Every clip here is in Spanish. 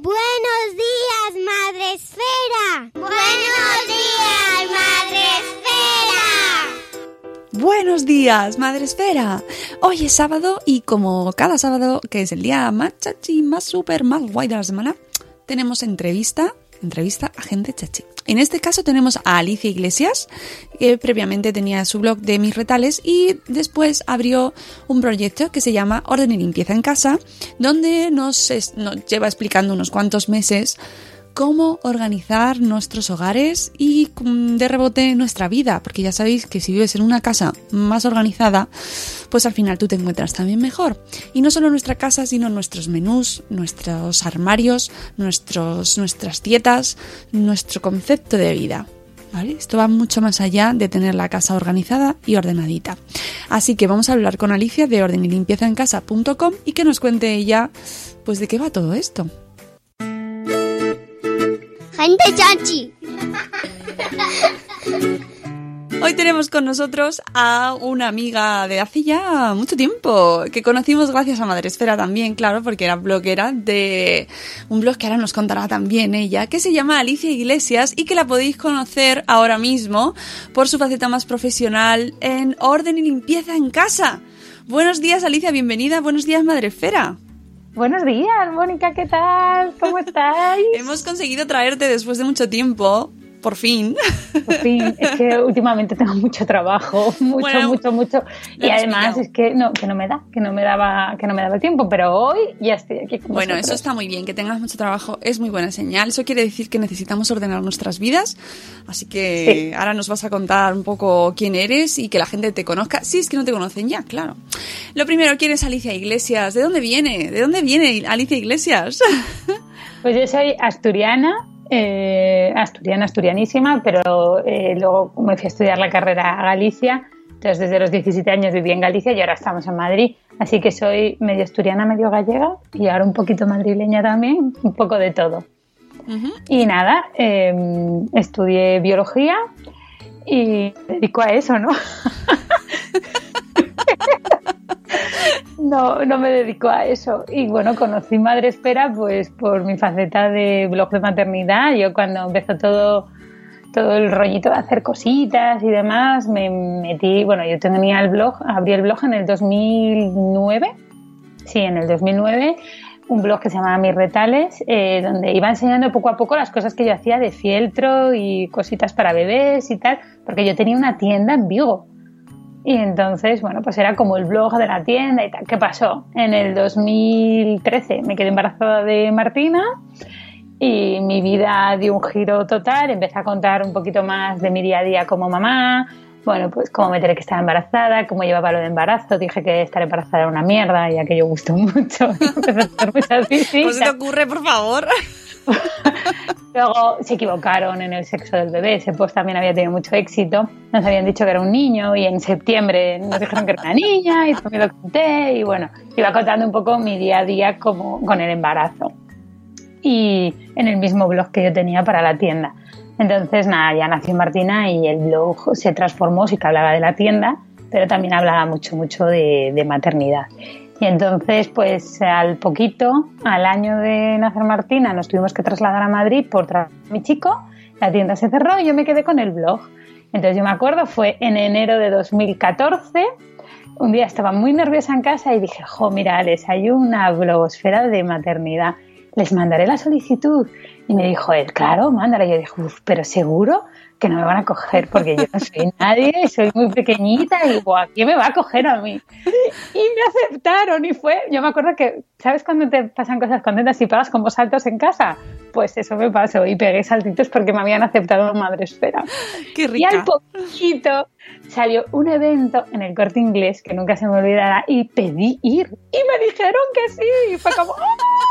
Buenos días, Madre Esfera. Buenos días, Madre Esfera. Buenos días, Madre Esfera. Hoy es sábado y como cada sábado, que es el día más chachi, más súper, más guay de la semana, tenemos entrevista, entrevista a gente chachi. En este caso tenemos a Alicia Iglesias, que previamente tenía su blog de mis retales y después abrió un proyecto que se llama Orden y Limpieza en Casa, donde nos, nos lleva explicando unos cuantos meses cómo organizar nuestros hogares y mm, de rebote nuestra vida, porque ya sabéis que si vives en una casa más organizada, pues al final tú te encuentras también mejor. Y no solo nuestra casa, sino nuestros menús, nuestros armarios, nuestros, nuestras dietas, nuestro concepto de vida. ¿Vale? Esto va mucho más allá de tener la casa organizada y ordenadita. Así que vamos a hablar con Alicia de orden y limpieza en casa.com y que nos cuente ella pues de qué va todo esto. Gente chachi. Hoy tenemos con nosotros a una amiga de hace ya mucho tiempo, que conocimos gracias a Madresfera también, claro, porque era bloguera de un blog que ahora nos contará también ella, que se llama Alicia Iglesias y que la podéis conocer ahora mismo por su faceta más profesional en orden y limpieza en casa. Buenos días Alicia, bienvenida, buenos días Madresfera. Buenos días, Mónica, ¿qué tal? ¿Cómo estáis? Hemos conseguido traerte después de mucho tiempo por fin. Por fin, es que últimamente tengo mucho trabajo, mucho, Bueno, mucho, mucho. Y además pillado. es que no, que no me da, que no me daba, que no me daba el tiempo, pero hoy ya estoy aquí con Bueno, eso está muy bien, que tengas mucho trabajo es muy buena señal. Eso quiere decir que necesitamos ordenar nuestras vidas. Así que Sí. ahora nos vas a contar un poco quién eres y que la gente te conozca. Sí, es que no te conocen ya, claro. Lo primero, ¿quién es Alicia Iglesias? ¿De dónde viene? ¿De dónde viene Alicia Iglesias? Pues yo soy asturiana, eh, asturiana, asturianísima, pero eh, luego me fui a estudiar la carrera a Galicia. Entonces, desde los 17 años viví en Galicia y ahora estamos en Madrid. Así que soy medio asturiana, medio gallega y ahora un poquito madrileña también, un poco de todo. Y nada, eh, estudié biología y me dedico a eso, ¿no? no, no me dedico a eso. Y bueno, conocí Madre Espera pues por mi faceta de blog de maternidad. Yo cuando empezó todo, todo el rollito de hacer cositas y demás, me metí, bueno, yo tenía el blog, abrí el blog en el 2009. Sí, en el 2009 un blog que se llamaba Mis Retales, eh, donde iba enseñando poco a poco las cosas que yo hacía de fieltro y cositas para bebés y tal, porque yo tenía una tienda en Vigo. Y entonces, bueno, pues era como el blog de la tienda y tal. ¿Qué pasó? En el 2013 me quedé embarazada de Martina y mi vida dio un giro total. Empecé a contar un poquito más de mi día a día como mamá. Bueno, pues cómo me enteré que estaba embarazada, cómo llevaba lo de embarazo. Dije que estar embarazada era una mierda y aquello gustó mucho. Empecé a hacer muchas ¿Cómo se te visitas. ocurre, por favor? Luego se equivocaron en el sexo del bebé, ese post también había tenido mucho éxito. Nos habían dicho que era un niño y en septiembre nos dijeron que era una niña y también lo conté y bueno, iba contando un poco mi día a día como con el embarazo. Y, en el mismo blog que yo tenía para la tienda. Entonces, nada, ya nació Martina y el blog se transformó, sí que hablaba de la tienda, pero también hablaba mucho, mucho de maternidad. Y entonces, pues al poquito, al año de nacer Martina, nos tuvimos que trasladar a Madrid por trabajo mi chico, la tienda se cerró y yo me quedé con el blog. Entonces yo me acuerdo, fue en enero de 2014, un día estaba muy nerviosa en casa y dije, jo, mira, les hay una blogosfera de maternidad, les mandaré la solicitud. Y me dijo él, claro, mándala. Y yo dije, Uf, pero seguro que no me van a coger porque yo no soy nadie, soy muy pequeñita y ¿quién me va a coger a mí? Y me aceptaron y fue, yo me acuerdo que, ¿sabes cuando te pasan cosas contentas y pagas como saltos en casa? Pues eso me pasó y pegué saltitos porque me habían aceptado Madre Esfera. Qué Y rica. al poquito salió un evento en el corte inglés que nunca se me olvidará y pedí ir. Y me dijeron que sí. Y fue como. ¡ah!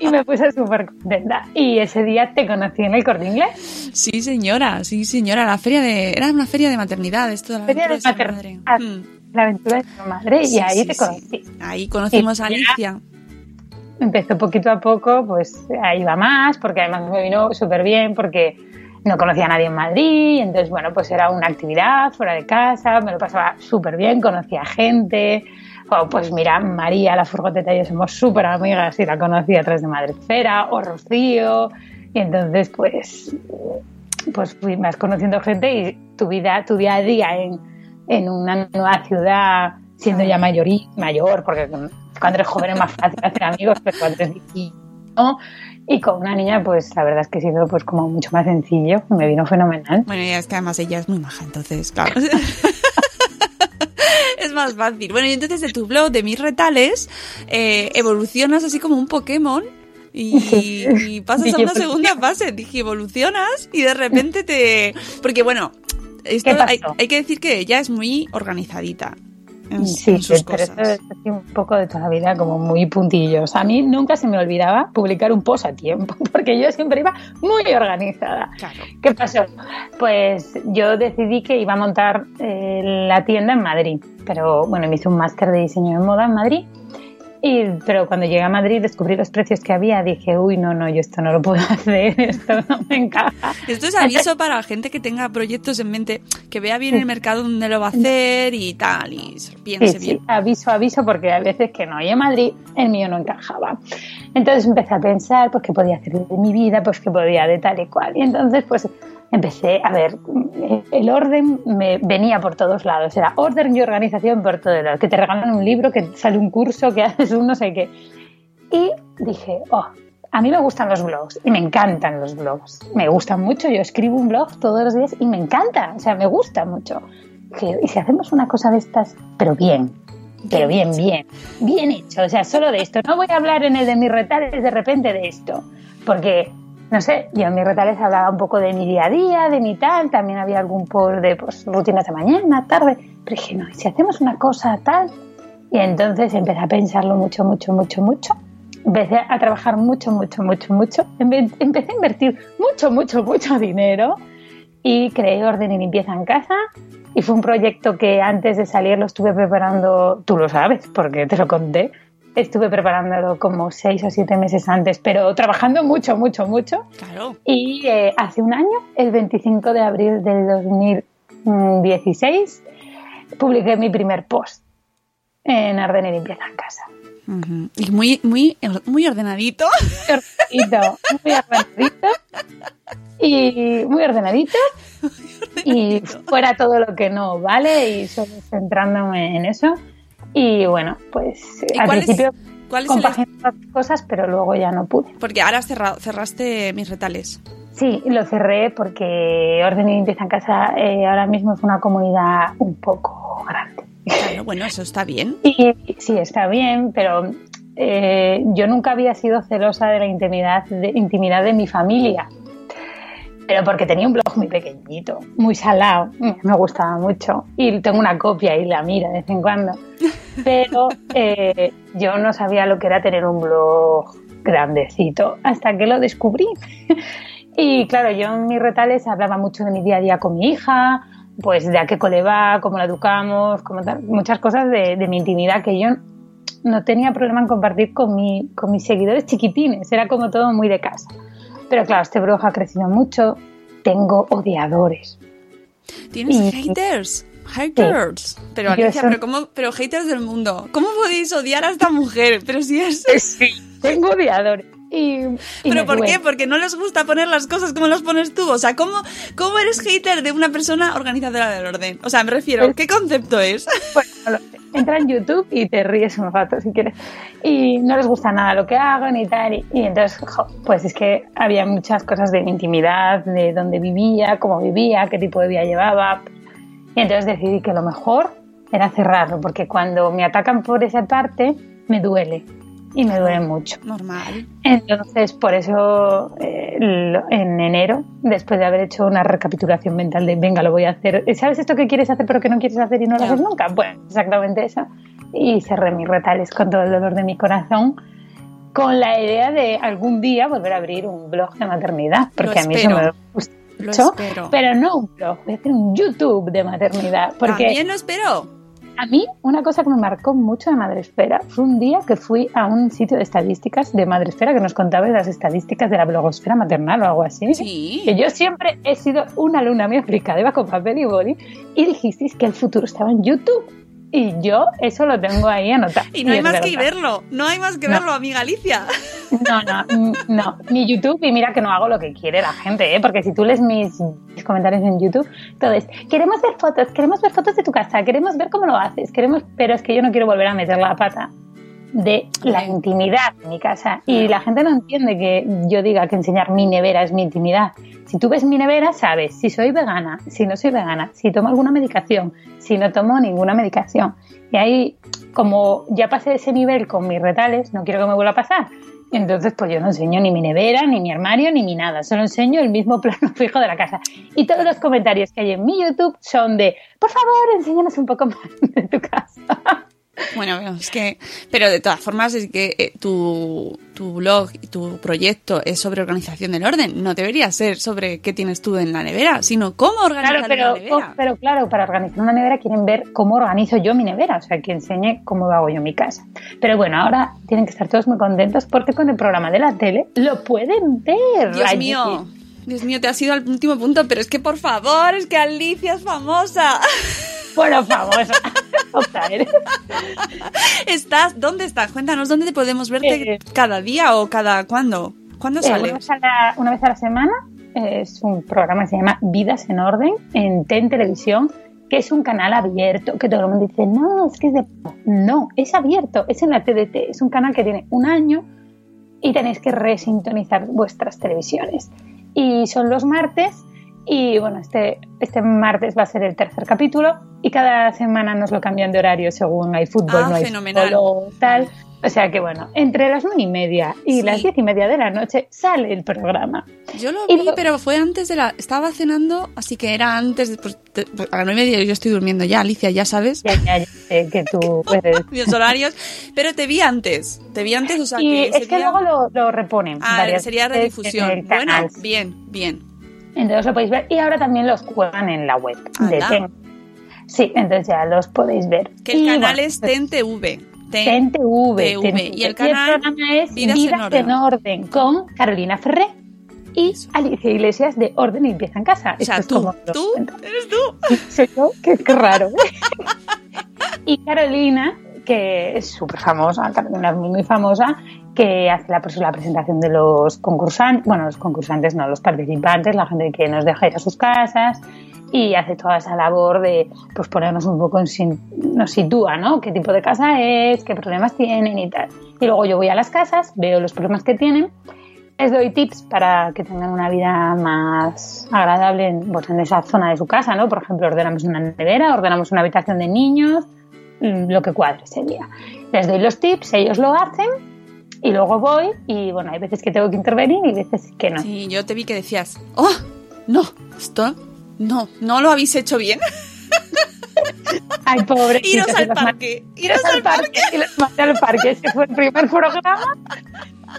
Y me puse súper contenta. Y ese día te conocí en el corte inglés. Sí, señora, sí, señora. La feria de. Era una feria de maternidad, esto de la Feria de ser maternidad. madre. Mm. La aventura de tu madre. Sí, y ahí sí, te sí. conocí. Ahí conocimos a Y ya- Alicia. Empezó poquito a poco, pues ahí va más, porque además me vino súper bien, porque no conocía a nadie en Madrid, entonces bueno, pues era una actividad fuera de casa, me lo pasaba súper bien, conocía gente, pues mira, María, la furgoteta y yo somos súper amigas y la conocí a través de Madrefera, o Rocío, y entonces pues, pues fui más conociendo gente y tu vida, tu día a día en, en una nueva ciudad, siendo ya mayor, mayor porque cuando eres joven es más fácil hacer amigos, pero cuando eres viejito, ¿no? Y con una niña, pues la verdad es que ha sido pues como mucho más sencillo, me vino fenomenal. Bueno, y es que además ella es muy maja, entonces, claro. es más fácil. Bueno, y entonces de tu blog, de mis retales, eh, evolucionas así como un Pokémon. Y, y pasas a una segunda fase, dije, evolucionas y de repente te... Porque bueno, esto hay, hay que decir que ella es muy organizadita en, Sí, en sus pero cosas. eso es así un poco de toda la vida, como muy puntillos. A mí nunca se me olvidaba publicar un post a tiempo, porque yo siempre iba muy organizada. Claro. ¿Qué pasó? Pues yo decidí que iba a montar eh, la tienda en Madrid, pero bueno, me hice un máster de diseño de moda en Madrid. Y, pero cuando llegué a Madrid descubrí los precios que había, dije, uy, no, no, yo esto no lo puedo hacer, esto no me encaja. Esto es aviso para la gente que tenga proyectos en mente, que vea bien el mercado donde lo va a hacer y tal, y piense Sí, sí, bien. aviso, aviso, porque a veces que no. Y en Madrid el mío no encajaba. Entonces empecé a pensar, pues, qué podía hacer de mi vida, pues, qué podía de tal y cual. Y entonces, pues, empecé a ver, el orden me venía por todos lados. Era orden y organización por todos lados. Que te regalan un libro, que sale un curso, que haces un no sé qué. Y dije, oh, a mí me gustan los blogs y me encantan los blogs. Me gustan mucho. Yo escribo un blog todos los días y me encanta. O sea, me gusta mucho. Dije, ¿y si hacemos una cosa de estas, pero bien? Pero bien, bien, bien hecho. O sea, solo de esto. No voy a hablar en el de mis retales de repente de esto. Porque, no sé, yo en mis retales hablaba un poco de mi día a día, de mi tal. También había algún post de pues, rutinas de mañana, tarde. Pero dije, no, ¿y si hacemos una cosa tal? Y entonces empecé a pensarlo mucho, mucho, mucho, mucho. Empecé a trabajar mucho, mucho, mucho, mucho. Empe- Empecé a invertir mucho, mucho, mucho dinero y creé orden y limpieza en casa. Y fue un proyecto que antes de salir lo estuve preparando, tú lo sabes, porque te lo conté. Estuve preparándolo como seis o siete meses antes, pero trabajando mucho, mucho, mucho. Claro. Y eh, hace un año, el 25 de abril del 2016, publiqué mi primer post en orden y limpieza en casa. Ujú. Y muy, muy, muy ordenadito. Muy ordenadito, muy ordenadito. Y muy ordenadito. Y fuera todo lo que no vale y solo centrándome en eso. Y bueno, pues ¿Y al es- principio cuál el- otras cosas, pero luego ya no pude. Porque ahora has cerrado, cerraste mis retales. Sí, lo cerré porque Orden y Limpieza en Casa eh, ahora mismo es una comunidad un poco grande. Claro, bueno, eso está bien. Y sí, está bien, pero eh, yo nunca había sido celosa de la intimidad de, intimidad de mi familia. Pero porque tenía un blog muy pequeñito, muy salado, me gustaba mucho. Y tengo una copia y la miro de vez en cuando. Pero eh, yo no sabía lo que era tener un blog grandecito hasta que lo descubrí. Y claro, yo en mis retales hablaba mucho de mi día a día con mi hija, pues de a qué cole va, cómo la educamos, cómo tal, muchas cosas de, de mi intimidad que yo no tenía problema en compartir con, mi, con mis seguidores chiquitines, era como todo muy de casa. Pero claro, este blog ha crecido mucho, tengo odiadores. ¿Tienes haters? Haters. Pero Alicia, pero, ¿cómo, pero haters del mundo. ¿Cómo podéis odiar a esta mujer? Pero si es... Sí, tengo odiadores. ¿Pero por qué? Porque no les gusta poner las cosas como las pones tú. O sea, ¿cómo, ¿cómo eres hater de una persona organizadora del orden? O sea, me refiero, ¿qué concepto es? Bueno, entra en YouTube y te ríes un rato si quieres. Y no les gusta nada lo que hago ni tal. Y, entonces, pues es que había muchas cosas de intimidad, de dónde vivía, cómo vivía, qué tipo de vida llevaba. Y entonces decidí que lo mejor era cerrarlo, porque cuando me atacan por esa parte, me duele y me duele mucho. Normal. Entonces, por eso eh, en enero, después de haber hecho una recapitulación mental de, venga, lo voy a hacer, ¿sabes esto que quieres hacer pero que no quieres hacer y no lo haces nunca? Bueno, exactamente eso. Y cerré mis retales con todo el dolor de mi corazón con la idea de algún día volver a abrir un blog de maternidad, porque a mí eso me gusta mucho, pero no un blog, voy a hacer un YouTube de maternidad. Porque También lo espero a mí, una cosa que me marcó mucho de Madresfera fue un día que fui a un sitio de estadísticas de Madresfera que nos contaba las estadísticas de la blogosfera maternal o algo así. Sí. Que yo siempre he sido una alumna muy aplicada, iba con papel y boli y dijisteis que el futuro estaba en YouTube. Y yo eso lo tengo ahí anotado. Y no hay más que verlo, no hay más que verlo, amiga Alicia. No, no, no, ni YouTube y mira que no hago lo que quiere la gente, ¿eh? porque si tú lees mis, comentarios en YouTube, todo es, queremos ver fotos, queremos ver fotos de tu casa, queremos ver cómo lo haces, queremos, pero es que yo no quiero volver a meter la pata de la intimidad en mi casa. Y la gente no entiende que yo diga que enseñar mi nevera es mi intimidad. Si tú ves mi nevera, sabes si soy vegana, si no soy vegana, si tomo alguna medicación, si no tomo ninguna medicación. Y ahí, como ya pasé ese nivel con mis retales, no quiero que me vuelva a pasar. Entonces, pues yo no enseño ni mi nevera, ni mi armario, ni mi nada. Solo enseño el mismo plano fijo de la casa. Y todos los comentarios que hay en mi YouTube son de, por favor, enséñanos un poco más de tu casa. Bueno, es que, pero de todas formas es que eh, tu, tu blog y tu proyecto es sobre organización del orden. No debería ser sobre qué tienes tú en la nevera, sino cómo organizar pero, la nevera. pero claro, para organizar una nevera quieren ver cómo organizo yo mi nevera, o sea, que enseñe cómo hago yo mi casa. Pero bueno, ahora tienen que estar todos muy contentos porque con el programa de la tele lo pueden ver. Dios mío. Dios mío, te has ido al último punto, pero es que por favor, es que Alicia es famosa. Bueno, famosa. ¿Estás? ¿Dónde estás? Cuéntanos, ¿dónde te podemos verte eh, cada día o cada cuándo? ¿Cuándo eh, sale? una, vez a la, semana. Es un programa que se llama Vidas en Orden en TEN Televisión, que es un canal abierto, que todo el mundo dice, no, es que es de... No, es abierto, es en la TDT, es un canal que tiene un año y tenéis que resintonizar vuestras televisiones. Y son los martes y bueno, este, este martes va a ser el tercer capítulo y cada semana nos lo cambian de horario según hay fútbol, ah, no hay fenomenal. o tal. O sea que bueno, entre las nueve y media y las diez y media de la noche sale el programa. Yo lo vi, pero fue antes de la... Estaba cenando, así que era antes de... Pues, a las nueve y media yo estoy durmiendo ya, Alicia, ya sabes. Ya, ya, ya sé que tú puedes... Los horarios, pero te vi antes, te vi antes, o sea y que... es que luego lo, lo reponen. Ah, sería redifusión. Bueno, bien, bien. Entonces lo podéis ver. Y ahora también los cuelgan en la web de TEN. Sí, entonces ya los podéis ver. Que el canal es TEN-TV. TEN-TV. Y el canal programa es Vidas, en, orden. con Carolina Ferré y Alicia Iglesias de Orden y Empieza en Casa. O sea, tú, tú, eres tú. Soy yo, qué, qué raro. y Carolina, que es súper famosa, es muy, famosa, que hace la, la, presentación de los concursantes, bueno, los concursantes no, los participantes, la gente que nos deja ir a sus casas y hace toda esa labor de pues ponernos un poco en nos sitúa, ¿no? Qué tipo de casa es, qué problemas tienen y tal. Y luego yo voy a las casas, veo los problemas que tienen, les doy tips para que tengan una vida más agradable en, pues, en esa zona de su casa, ¿no? Por ejemplo, ordenamos una nevera, ordenamos una habitación de niños, lo que cuadre ese día. Les doy los tips, ellos lo hacen y luego voy y bueno, hay veces que tengo que intervenir y veces que no. Sí, yo te vi que decías, oh, no, esto, no, no lo habéis hecho bien. Ay, pobre. Iros al parque, iros al parque. Y los mandé al parque, ese fue el primer programa.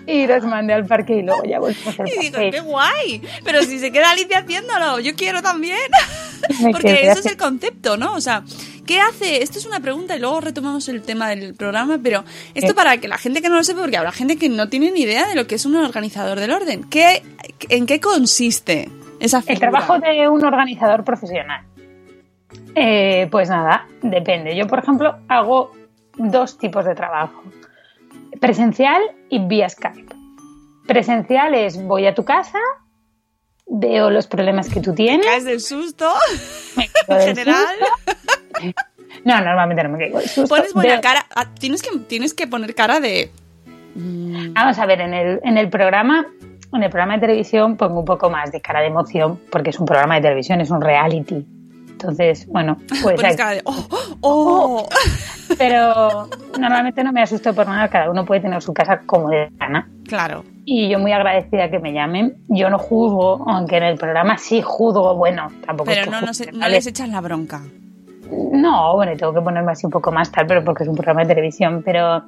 Y los mandé al parque y luego ya volvimos al parque. Y digo, qué guay. Pero si se queda Alicia haciéndolo, yo quiero también. Porque eso es el concepto, ¿no? O sea, ¿Qué hace? Esto es una pregunta y luego retomamos el tema del programa, pero esto para que la gente que no lo sepa, porque habrá gente que no tiene ni idea de lo que es un organizador del orden. ¿Qué, ¿En qué consiste esa figura? El trabajo de un organizador profesional. Eh, pues nada, depende. Yo, por ejemplo, hago dos tipos de trabajo. Presencial y vía Skype. Presencial es voy a tu casa, veo los problemas que tú tienes. ¿Caes del susto? me En general. susto. No, normalmente no me caigo susto. Pones buena Veo- cara. ah, Tienes que, tienes que poner cara de. mm, Vamos a ver, en el, en el programa, en el programa de televisión pongo un poco más de cara de emoción, porque es un programa de televisión, es un reality. Entonces, bueno, pues pones hay- cara de. ¡Oh! oh, pero normalmente no me asusto por nada, cada uno puede tener su casa como de gana. Claro. Y yo muy agradecida que me llamen. Yo no juzgo, aunque en el programa sí juzgo, bueno, tampoco es Pero que no, no, se- no les echas la bronca. No, bueno, tengo que ponerme así un poco más tal, pero porque es un programa de televisión. Pero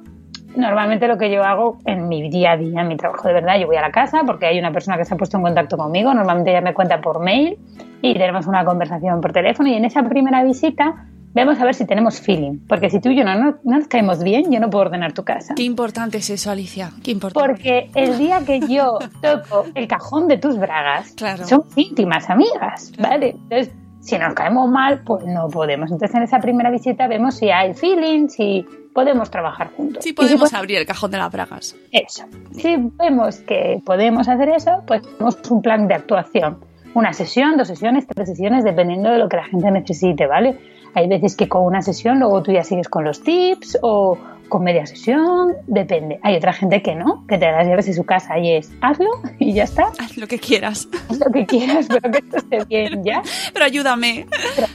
normalmente lo que yo hago en mi día a día, en mi trabajo de verdad, yo voy a la casa porque hay una persona que se ha puesto en contacto conmigo. Normalmente ella me cuenta por mail y tenemos una conversación por teléfono. Y en esa primera visita vemos a ver si tenemos feeling. Porque si tú y yo no, no, no nos caemos bien, yo no puedo ordenar tu casa. Qué importante es eso, Alicia. Qué importante. Porque el día que yo toco el cajón de tus bragas, Claro. son íntimas amigas. ¿vale? Entonces, si nos caemos mal, pues no podemos. Entonces, en esa primera visita vemos si hay feeling, si podemos trabajar juntos. Si podemos po- abrir el cajón de las bragas. Eso. Si vemos que podemos hacer eso, pues tenemos un plan de actuación. Una sesión, dos sesiones, tres sesiones, dependiendo de lo que la gente necesite, ¿vale? Hay veces que con una sesión luego tú ya sigues con los tips o con media sesión, depende. Hay otra gente que no, que te da las llaves de su casa y es hazlo y ya está, Haz lo que quieras. haz lo que quieras, pero que esto esté bien ya. Pero ayúdame.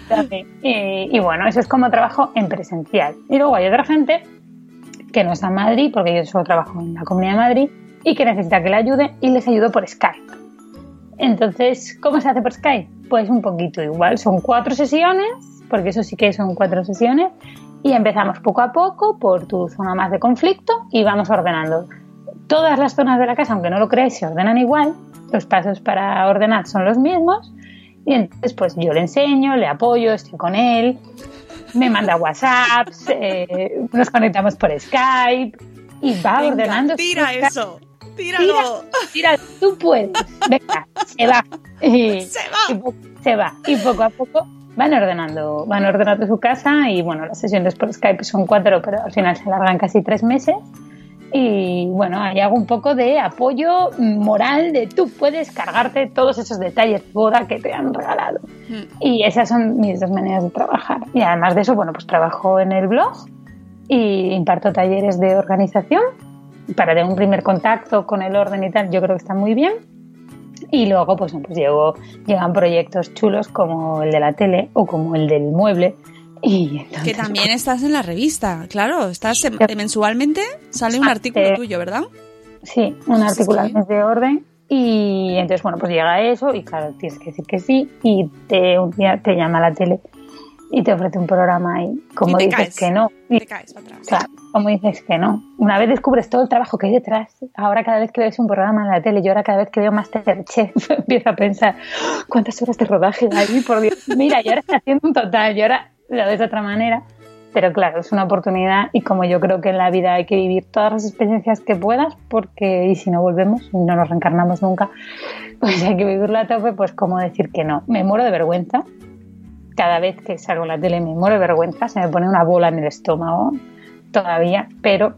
Trátame. Y, y bueno, eso es como trabajo en presencial. Y luego hay otra gente que no está en Madrid, porque yo solo trabajo en la Comunidad de Madrid, y que necesita que le ayude y les ayudo por Skype. Entonces, ¿cómo se hace por Skype? Pues un poquito igual. Son cuatro sesiones, porque eso sí que son cuatro sesiones, y empezamos poco a poco por tu zona más de conflicto y vamos ordenando. Todas las zonas de la casa, aunque no lo creáis, se ordenan igual. Los pasos para ordenar son los mismos. Y entonces, pues yo le enseño, le apoyo, estoy con él, me manda WhatsApps, eh, nos conectamos por Skype y va Venga, ordenando. tira eso. Tíralo. Tira, tú puedes. Venga, se va. Y, Se va. y se va. Y poco a poco van ordenando, van ordenando su casa y bueno, las sesiones por Skype son cuatro, pero al final se alargan casi tres meses. Y bueno, ahí hago un poco de apoyo moral de tú puedes cargarte todos esos detalles de boda que te han regalado. Mm. Y esas son mis dos maneras de trabajar. Y además de eso, bueno, pues trabajo en el blog y imparto talleres de organización para tener un primer contacto con el orden y tal, yo creo que está muy bien. Y luego, pues, pues llego, llegan proyectos chulos como el de la tele o como el del mueble. Y entonces, Que también estás en la revista, claro. Estás mensualmente sale un Ah, artículo eh, tuyo, ¿verdad? Sí, un Sí, artículo al sí. mes de orden. Y entonces, bueno, pues llega eso y claro, tienes que decir que sí. Y te, un día te llama la tele y te ofrece un programa y como Y dices caes. que no. y Te caes atrás. Claro, como dices que no. Una vez descubres todo el trabajo que hay detrás, ahora cada vez que ves un programa en la tele, yo ahora cada vez que veo Masterchef empiezo a pensar, "Oh, ¿cuántas horas de rodaje hay? Por Dios, mira, yo ahora estoy haciendo un total, yo ahora lo ves de otra manera. Pero claro, es una oportunidad y como yo creo que en la vida hay que vivir todas las experiencias que puedas, porque y si no volvemos no nos reencarnamos nunca, pues hay que vivirlo a tope, pues como decir que no. Me muero de vergüenza. Cada vez que salgo en la tele me muero de vergüenza, se me pone una bola en el estómago todavía, pero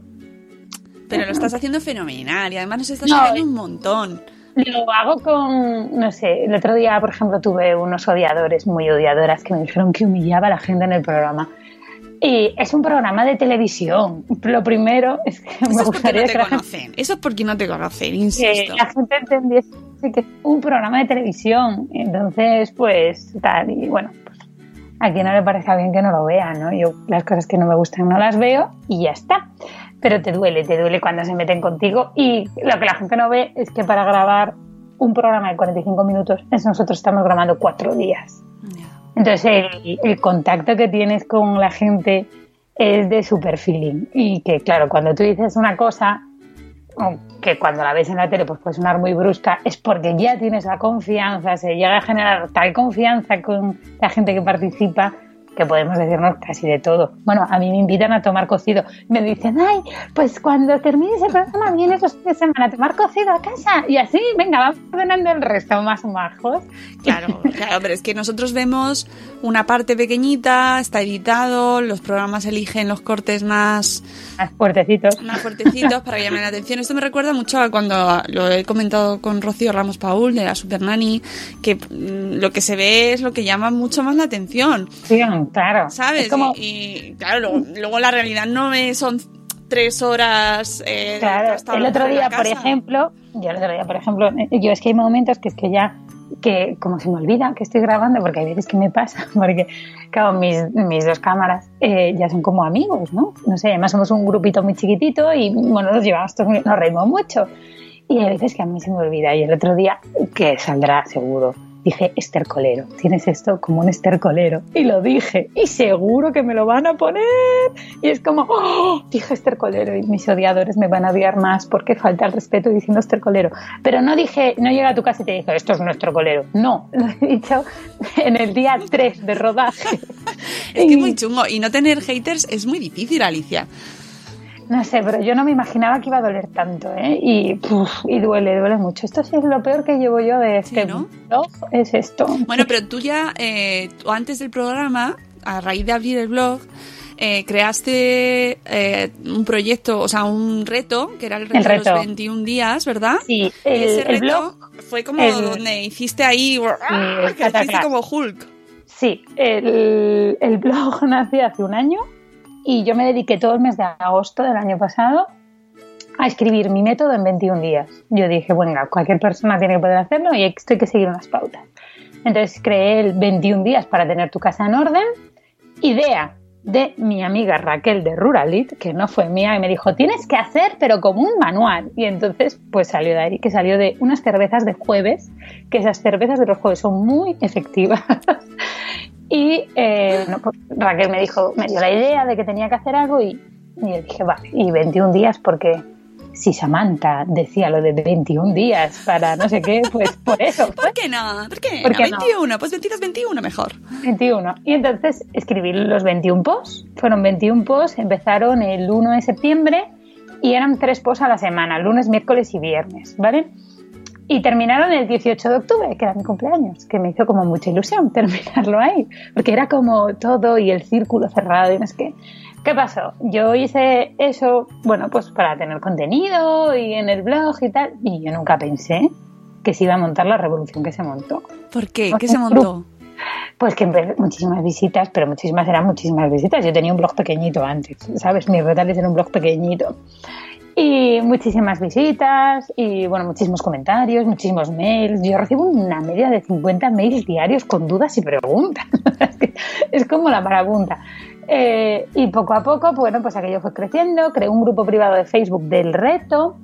Pero lo estás haciendo fenomenal y además nos estás No, ayudando un montón. Lo hago con, no sé, el otro día, por ejemplo, tuve unos odiadores, muy odiadoras, que me dijeron que humillaba a la gente en el programa. Y es un programa de televisión. Lo primero es que Eso me es porque gustaría no que te conocen. Eso es porque no te conocen, que insisto. la gente entendiese que es un programa de televisión. Entonces, pues, tal, y bueno, a quien no le parezca bien que no lo vea, ¿no? Yo las cosas que no me gustan no las veo y ya está. Pero te duele, te duele cuando se meten contigo. Y lo que la gente no ve es que para grabar un programa de 45 minutos, es nosotros estamos grabando cuatro días. Entonces el, el contacto que tienes con la gente es de super feeling. Y que claro, cuando tú dices una cosa, que cuando la ves en la tele pues puede sonar muy brusca, es porque ya tienes la confianza, se llega a generar tal confianza con la gente que participa que podemos decirnos casi de todo. Bueno, a mí me invitan a tomar cocido. Me dicen, ay, pues cuando termines el programa vienes los fines de semana a tomar cocido a casa. Y así, venga, vamos ordenando el resto más majos. Claro, claro, pero es que nosotros vemos una parte pequeñita, está editado, los programas eligen los cortes más... Más fuertecitos. Más fuertecitos para llamen la atención. Esto me recuerda mucho a cuando lo he comentado con Rocío Ramos Paul de la Super Nanny, que mm, lo que se ve es lo que llama mucho más la atención. Sí, claro. ¿Sabes? Y, claro, luego, la realidad no son tres horas. Eh, claro, el otro día, por ejemplo, yo el otro día, por ejemplo, yo es que hay momentos que es que ya que como se me olvida que estoy grabando, porque hay veces que me pasa, porque claro, mis, mis dos cámaras eh, ya son como amigos, ¿no? No sé, además somos un grupito muy chiquitito y bueno, nos llevamos todos, nos reímos mucho. Y hay veces que a mí se me olvida y el otro día, que saldrá seguro, dije estercolero, tienes esto como un estercolero. Y lo dije, y seguro que me lo van a poner. Y es como, oh, dije estercolero y mis odiadores me van a odiar más porque falta el respeto diciendo estercolero. Pero no dije, no llega a tu casa y te dije, esto es un estercolero. No, lo he dicho en el día 3 de rodaje. es que es muy chungo y no tener haters es muy difícil, Alicia. No sé, pero yo no me imaginaba que iba a doler tanto, ¿eh? Y, y duele, duele mucho. Esto sí es lo peor que llevo yo de este ¿no? blog, es esto. Bueno, pero tú ya, eh, antes del programa, a raíz de abrir el blog, eh, creaste eh, un proyecto, o sea, un reto, que era el reto, de los 21 días, ¿verdad? Sí, el, ese reto blog fue como donde hiciste ahí, que hiciste como Hulk. Sí, el, el blog nació hace un año y yo me dediqué todo el mes de agosto del año pasado a escribir mi método en 21 días. Yo dije, bueno, cualquier persona tiene que poder hacerlo y esto hay que seguir unas pautas. Entonces creé el 21 días para tener tu casa en orden. Idea de mi amiga Raquel de Ruralit, que no fue mía, y me dijo, tienes que hacer, pero como un manual. Y entonces, pues salió de ahí, que salió de unas cervezas de jueves, que esas cervezas de los jueves son muy efectivas. Y eh, pues Raquel me dijo, me dio la idea de que tenía que hacer algo y, y yo dije, vale, y 21 días porque si Samantha decía lo de 21 días para no sé qué, pues por eso. ¿Por qué no? ¿Por qué? ¿Por qué 21, no? pues 22, 21 mejor. 21. Y entonces escribí los 21 posts. Fueron 21 posts, empezaron el 1 de septiembre y eran tres posts a la semana, lunes, miércoles y viernes, ¿vale? Y terminaron el 18 de octubre, que era mi cumpleaños, que me hizo como mucha ilusión terminarlo ahí, porque era como todo y el círculo cerrado y no es que... ¿Qué pasó? Yo hice eso, bueno, pues para tener contenido y en el blog y tal, y yo nunca pensé que se iba a montar la revolución que se montó. ¿Por qué? ¿Qué se montó? Pues que muchísimas visitas, pero muchísimas eran muchísimas visitas. Yo tenía un blog pequeñito antes, ¿sabes? Mi retales era un blog pequeñito y muchísimas visitas y bueno, muchísimos comentarios, muchísimos mails. Yo recibo una media de 50 mails diarios con dudas y preguntas. es como la marabunta. Eh, y poco a poco, bueno, pues aquello fue creciendo. Creé un grupo privado de Facebook del reto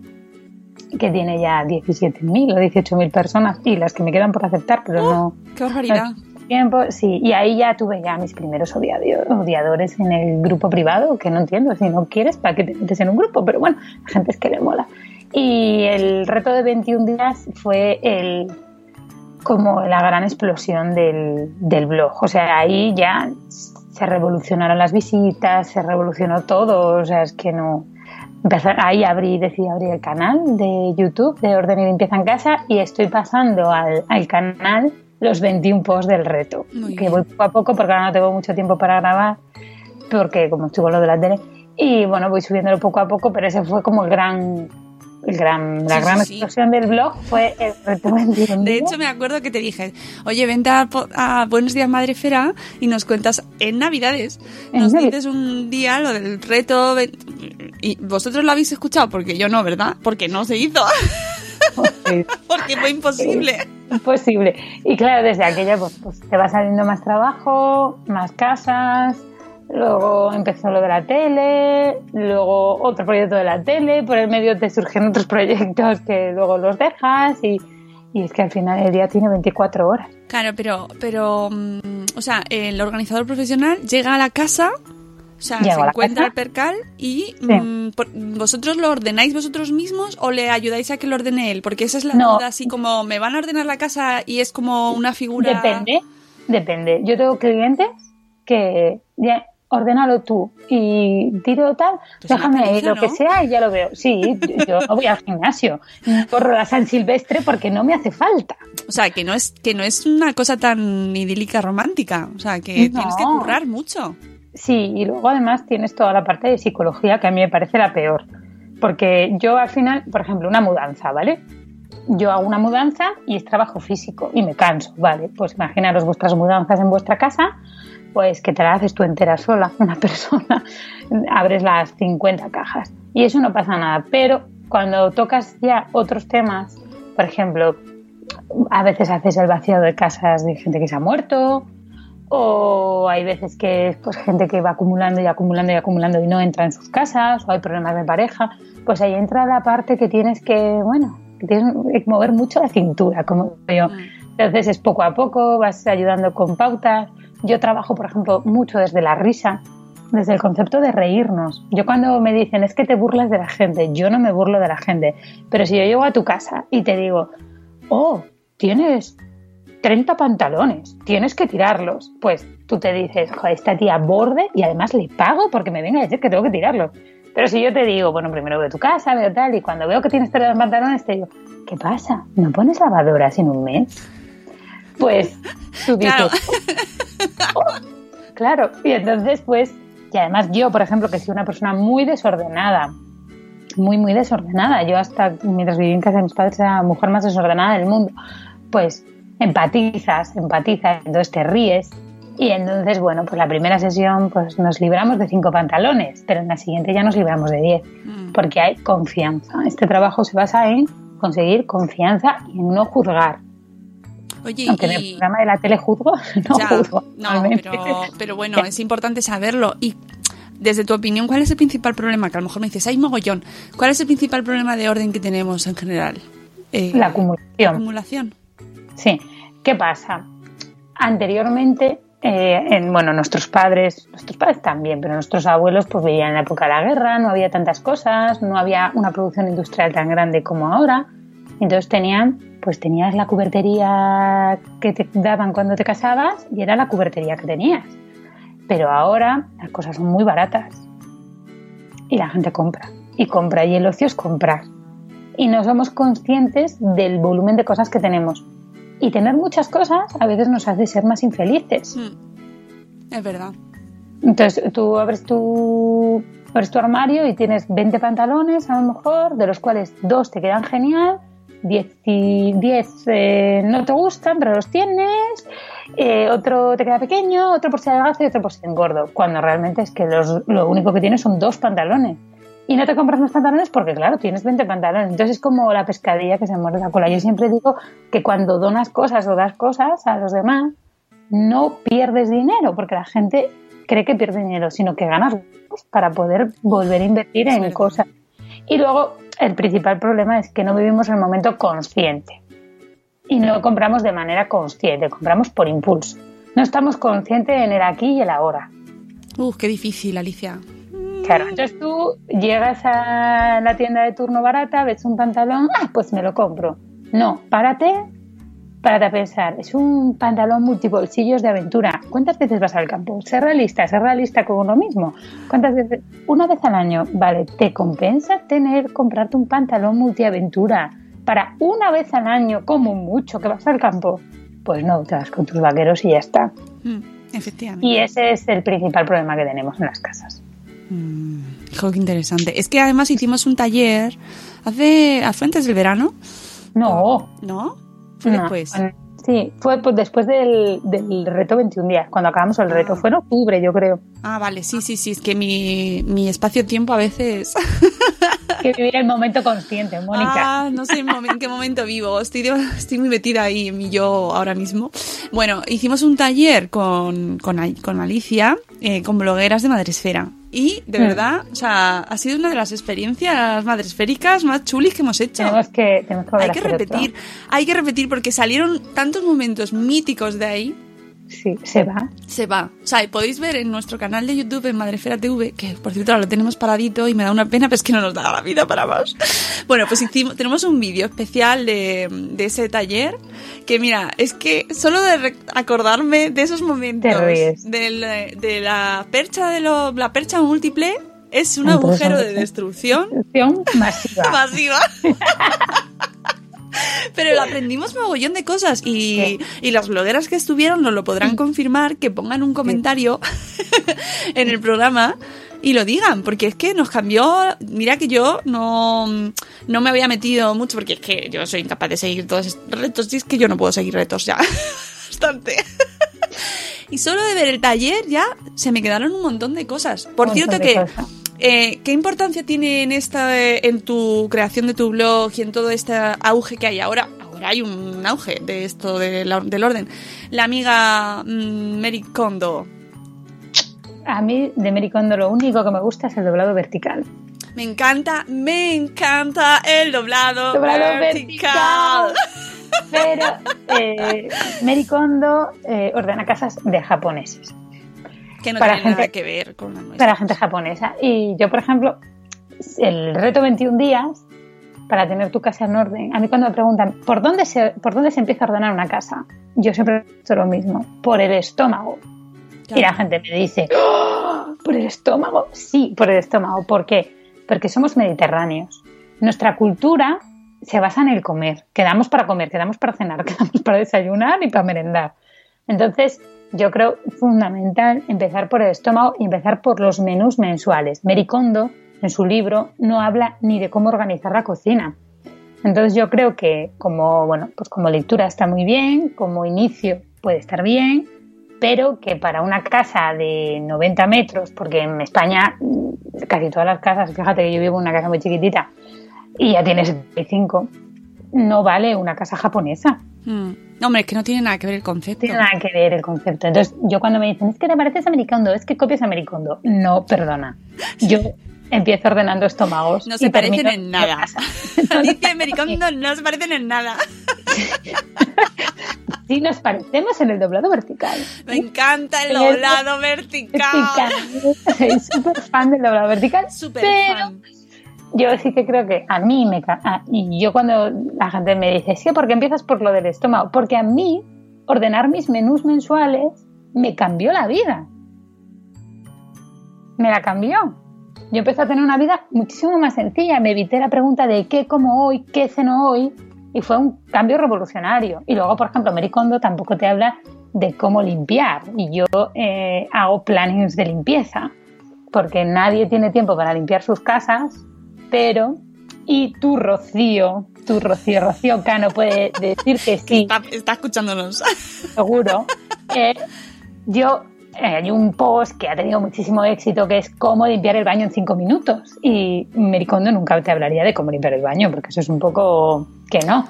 que tiene ya 17.000 o 18.000 personas y las que me quedan por aceptar, pero ¡Oh! no. ¡Qué barbaridad! Tiempo, sí, y ahí ya tuve ya mis primeros odiadores en el grupo privado, que no entiendo, si no quieres, ¿para qué te metes en un grupo? Pero bueno, la gente es que le mola. Y el reto de 21 días fue el como la gran explosión del, del blog. O sea, ahí ya se revolucionaron las visitas, se revolucionó todo, o sea, es que no... Empezar, ahí abrí, decidí abrir el canal de YouTube de Orden y Limpieza en Casa y estoy pasando al, al canal los 21 posts del reto, que voy poco a poco porque ahora no tengo mucho tiempo para grabar, porque como estuvo lo de la tele, y bueno, voy subiéndolo poco a poco, pero ese fue como el gran el gran, la gran explosión del blog fue el reto 21 De hecho, me acuerdo que te dije, oye, vente a, Buenos Días Madre Fera y nos cuentas en Navidades, nos dices un día lo del reto, y vosotros lo habéis escuchado, porque yo no, ¿verdad? Porque no se hizo. porque fue imposible imposible. Y claro, desde aquella pues, pues, te va saliendo más trabajo, más casas, luego empezó lo de la tele, luego otro proyecto de la tele, por el medio te surgen otros proyectos que luego los dejas y, y es que al final el día tiene 24 horas. Claro, pero, pero, mm, o sea, el organizador profesional llega a la casa o sea, se encuentra el percal y mm, vosotros lo ordenáis vosotros mismos o le ayudáis a que lo ordene él, porque esa es la duda, así como me van a ordenar la casa y es como una figura. Depende, depende. Yo tengo clientes que ya, ordénalo tú y tiro tal, Pues déjame lo ¿no? que sea y ya lo veo. Sí, yo no voy al gimnasio, corro la San Silvestre porque no me hace falta. O sea, que no es que no es una cosa tan idílica romántica. O sea, que No. tienes que currar mucho. Sí, y luego además tienes toda la parte de psicología que a mí me parece la peor. Porque yo al final, por ejemplo, una mudanza, ¿vale? Yo hago una mudanza y es trabajo físico y me canso, ¿vale? Pues imaginaros vuestras mudanzas en vuestra casa, pues que te la haces tú entera sola, una persona, abres las 50 cajas y eso no pasa nada. Pero cuando tocas ya otros temas, por ejemplo, a veces haces el vaciado de casas de gente que se ha muerto, o hay veces que es pues, gente que va acumulando y acumulando y acumulando y no entra en sus casas, o hay problemas de pareja, pues ahí entra la parte que tienes que, bueno, que tienes que mover mucho la cintura, como yo. Entonces es poco a poco, vas ayudando con pautas. Yo trabajo, por ejemplo, mucho desde la risa, desde el concepto de reírnos. Yo cuando me dicen es que te burlas de la gente, yo no me burlo de la gente, pero si yo llego a tu casa y te digo, oh, tienes 30 pantalones, tienes que tirarlos. Pues tú te dices, joder, esta tía borde y además le pago porque me venga a decir que tengo que tirarlos. Pero si yo te digo, bueno, primero veo tu casa, veo tal, y cuando veo que tienes 30 pantalones, te digo, ¿qué pasa? ¿No pones lavadoras en un mes? Pues tú dices, Claro. "Oh". claro, y entonces pues, y además yo, por ejemplo, que soy una persona muy desordenada, muy, muy desordenada. Yo hasta mientras viví en casa de mis padres era la mujer más desordenada del mundo. Pues empatizas, empatizas, entonces te ríes. Y entonces, bueno, pues la primera sesión pues nos libramos de cinco pantalones, pero en la siguiente ya nos libramos de diez, Mm. porque hay confianza. Este trabajo se basa en conseguir confianza y en no juzgar. Oye, Aunque en el y... programa de la tele juzgo, no Ya, juzgo. no, pero, pero bueno, es importante saberlo. Y desde tu opinión, ¿cuál es el principal problema? Que a lo mejor me dices, hay mogollón. ¿Cuál es el principal problema de orden que tenemos en general? Eh, La acumulación. acumulación. Sí. ¿Qué pasa? Anteriormente, eh, en, bueno, nuestros padres, nuestros padres también, pero nuestros abuelos pues vivían en la época de la guerra, no había tantas cosas, no había una producción industrial tan grande como ahora. Entonces tenían, pues tenías la cubertería que te daban cuando te casabas y era la cubertería que tenías. Pero ahora las cosas son muy baratas y la gente compra. Y compra y el ocio es comprar. Y no somos conscientes del volumen de cosas que tenemos. Y tener muchas cosas a veces nos hace ser más infelices. Mm, Es verdad. Entonces tú abres tu, abres tu armario y tienes 20 pantalones a lo mejor, de los cuales dos te quedan genial, 10, y 10 eh, no te gustan, pero los tienes, eh, otro te queda pequeño, otro por si adelgazo y otro por si engordo, cuando realmente es que los- lo único que tienes son dos pantalones. Y no te compras más pantalones porque, claro, tienes 20 pantalones. Entonces es como la pescadilla que se muerde la cola. Yo siempre digo que cuando donas cosas o das cosas a los demás, no pierdes dinero, porque la gente cree que pierde dinero, sino que ganas para poder volver a invertir en cosas. Y luego, el principal problema es que no vivimos el momento consciente. Y no compramos de manera consciente, compramos por impulso. No estamos conscientes en el aquí y el ahora. Uf, qué difícil, Alicia. Claro, entonces tú llegas a la tienda de turno barata, ves un pantalón, ah, pues me lo compro. No, párate, párate a pensar, es un pantalón multibolsillos de aventura. ¿Cuántas veces vas al campo? Ser realista, ser realista con uno mismo. ¿Cuántas veces? Una vez al año, vale, ¿te compensa tener, comprarte un pantalón multiaventura para una vez al año, como mucho, que vas al campo? Pues no, te vas con tus vaqueros y ya está. Mm, efectivamente. Y ese es el principal problema que tenemos en las casas. Mm, hijo, qué interesante. Es que además hicimos un taller hace, ¿fue antes del verano? No, ¿No? Fue No, después. Sí, fue pues, después del, del reto 21 días, cuando acabamos el reto. Ah. Fue en octubre, yo creo. Ah, vale, sí, sí, sí. Es que mi, mi espacio-tiempo a veces. Que vivir el momento consciente, Mónica. Ah, no sé en, qué momento vivo. Estoy, estoy muy metida ahí en mi yo ahora mismo. Bueno, hicimos un taller con, con Alicia, eh, con blogueras de Madresfera. Y de Mm. verdad, o sea, ha sido una de las experiencias madresféricas más chulis que hemos hecho. tenemos que, tenemos que volver Hay que otro. repetir, hay que repetir porque salieron tantos momentos míticos de ahí. Sí, se va. Se va. O sea, podéis ver en nuestro canal de YouTube, en Madrefera TV, que por cierto ahora lo tenemos paradito y me da una pena, pero es que no nos da la vida para más. Bueno, pues hicimos, tenemos un vídeo especial de, de ese taller, que mira, es que solo de acordarme de esos momentos, Te ríes. del, de la percha de lo- la percha múltiple, es un Entonces, agujero de destrucción Destrucción masiva. masiva. Pero lo aprendimos mogollón de cosas y, y las blogueras que estuvieron nos lo podrán confirmar, que pongan un comentario en el programa y lo digan, porque es que nos cambió, mira que yo no, no me había metido mucho, porque es que yo soy incapaz de seguir todos estos retos, y es que yo no puedo seguir retos ya, bastante. Y solo de ver el taller ya se me quedaron un montón de cosas. Por cierto que cosas. Eh, ¿Qué importancia tiene en esta, eh, en tu creación de tu blog y en todo este auge que hay ahora? Ahora hay un auge de esto de la- del orden. La amiga mm, Mary Kondo. A mí de Mary Kondo lo único que me gusta es el doblado vertical. Me encanta, me encanta el doblado, Doblado vertical. vertical. Pero eh, Mary Kondo eh, ordena casas de japoneses, Que no Para tiene nada gente- que ver con la nuestra. para gente japonesa. Y yo, por ejemplo, el reto 21 días para tener tu casa en orden. A mí cuando me preguntan por dónde se, por dónde se empieza a ordenar una casa, yo siempre he lo mismo, por el estómago. Y la gente me dice, "¡Oh! ¿por el estómago? Sí, por el estómago. ¿Por qué? Porque somos mediterráneos. Nuestra cultura se basa en el comer. Quedamos para comer, quedamos para cenar, quedamos para desayunar y para merendar. Entonces, yo creo fundamental empezar por el estómago y empezar por los menús mensuales. Mary Kondo, en su libro, no habla ni de cómo organizar la cocina. Entonces yo creo que como, bueno, pues como lectura está muy bien, como inicio puede estar bien, pero que para una casa de 90 metros, porque en España casi todas las casas, fíjate que yo vivo en una casa muy chiquitita y ya tiene 75, no vale una casa japonesa. Mm. No, hombre, es que no tiene nada que ver el concepto. Tiene nada que ver el concepto. Entonces, yo cuando me dicen, es que te pareces americano, es que copias americano, no, perdona. Yo empiezo ordenando estómagos. No se parecen en nada. Dice no se parecen en nada. Sí, nos parecemos en el doblado vertical. Me encanta el doblado vertical. Vertical. Soy súper fan del doblado vertical. Súper fan. Yo sí que creo que a mí me... ah, y yo cuando la gente me dice, sí, porque empiezas por lo del estómago, porque a mí ordenar mis menús mensuales me cambió la vida. Me la cambió. Yo empecé a tener una vida muchísimo más sencilla. Me evité la pregunta de qué como hoy, qué ceno hoy. Y fue un cambio revolucionario. Y luego, por ejemplo, Mary Kondo tampoco te habla de cómo limpiar. Y yo eh, hago plannings de limpieza. Porque nadie tiene tiempo para limpiar sus casas. Pero, y tú, Rocío, tú, Rocío, Rocío Cano puede decir que sí Está, está escuchándonos. seguro. Eh, yo eh, hay un post que ha tenido muchísimo éxito que es cómo limpiar el baño en cinco minutos. Y Mericondo nunca te hablaría de cómo limpiar el baño, porque eso es un poco que no.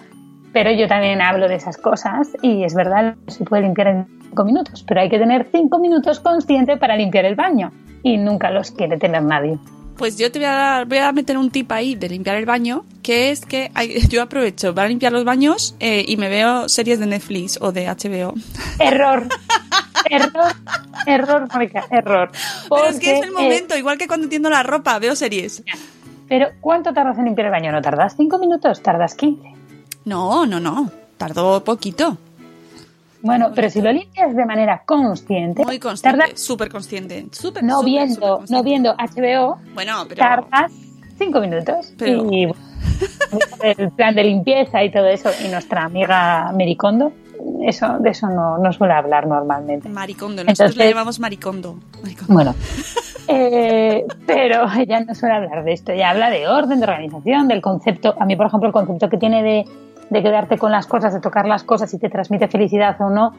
Pero yo también hablo de esas cosas y es verdad, se puede limpiar en cinco minutos, pero hay que tener cinco minutos consciente para limpiar el baño. Y nunca los quiere tener nadie. Pues yo te voy a, dar, voy a meter un tip ahí de limpiar el baño, que es que hay- yo aprovecho para limpiar los baños eh, y me veo series de Netflix o de HBO. Error. error. Error, Mónica, error. Pero es que es el eh, momento, igual que cuando tiendo la ropa, veo series. pero ¿cuánto tardas en limpiar el baño? ¿No tardas cinco minutos? ¿Tardas 15? No, no, no. Tardó poquito. Bueno, pero si lo limpias de manera consciente, Muy consciente, súper consciente. No viendo, no viendo HBO, Bueno, pero... tardas cinco minutos. Pero- Y el plan de limpieza y todo eso, y nuestra amiga Mericondo, eso, de eso no, no suele hablar normalmente. Maricondo, nosotros le llamamos maricondo. Maricondo. Bueno, eh, pero ella no suele hablar de esto, ella habla de orden, de organización, del concepto. A mí, por ejemplo, el concepto que tiene de, de quedarte con las cosas, de tocar las cosas y te transmite felicidad o no,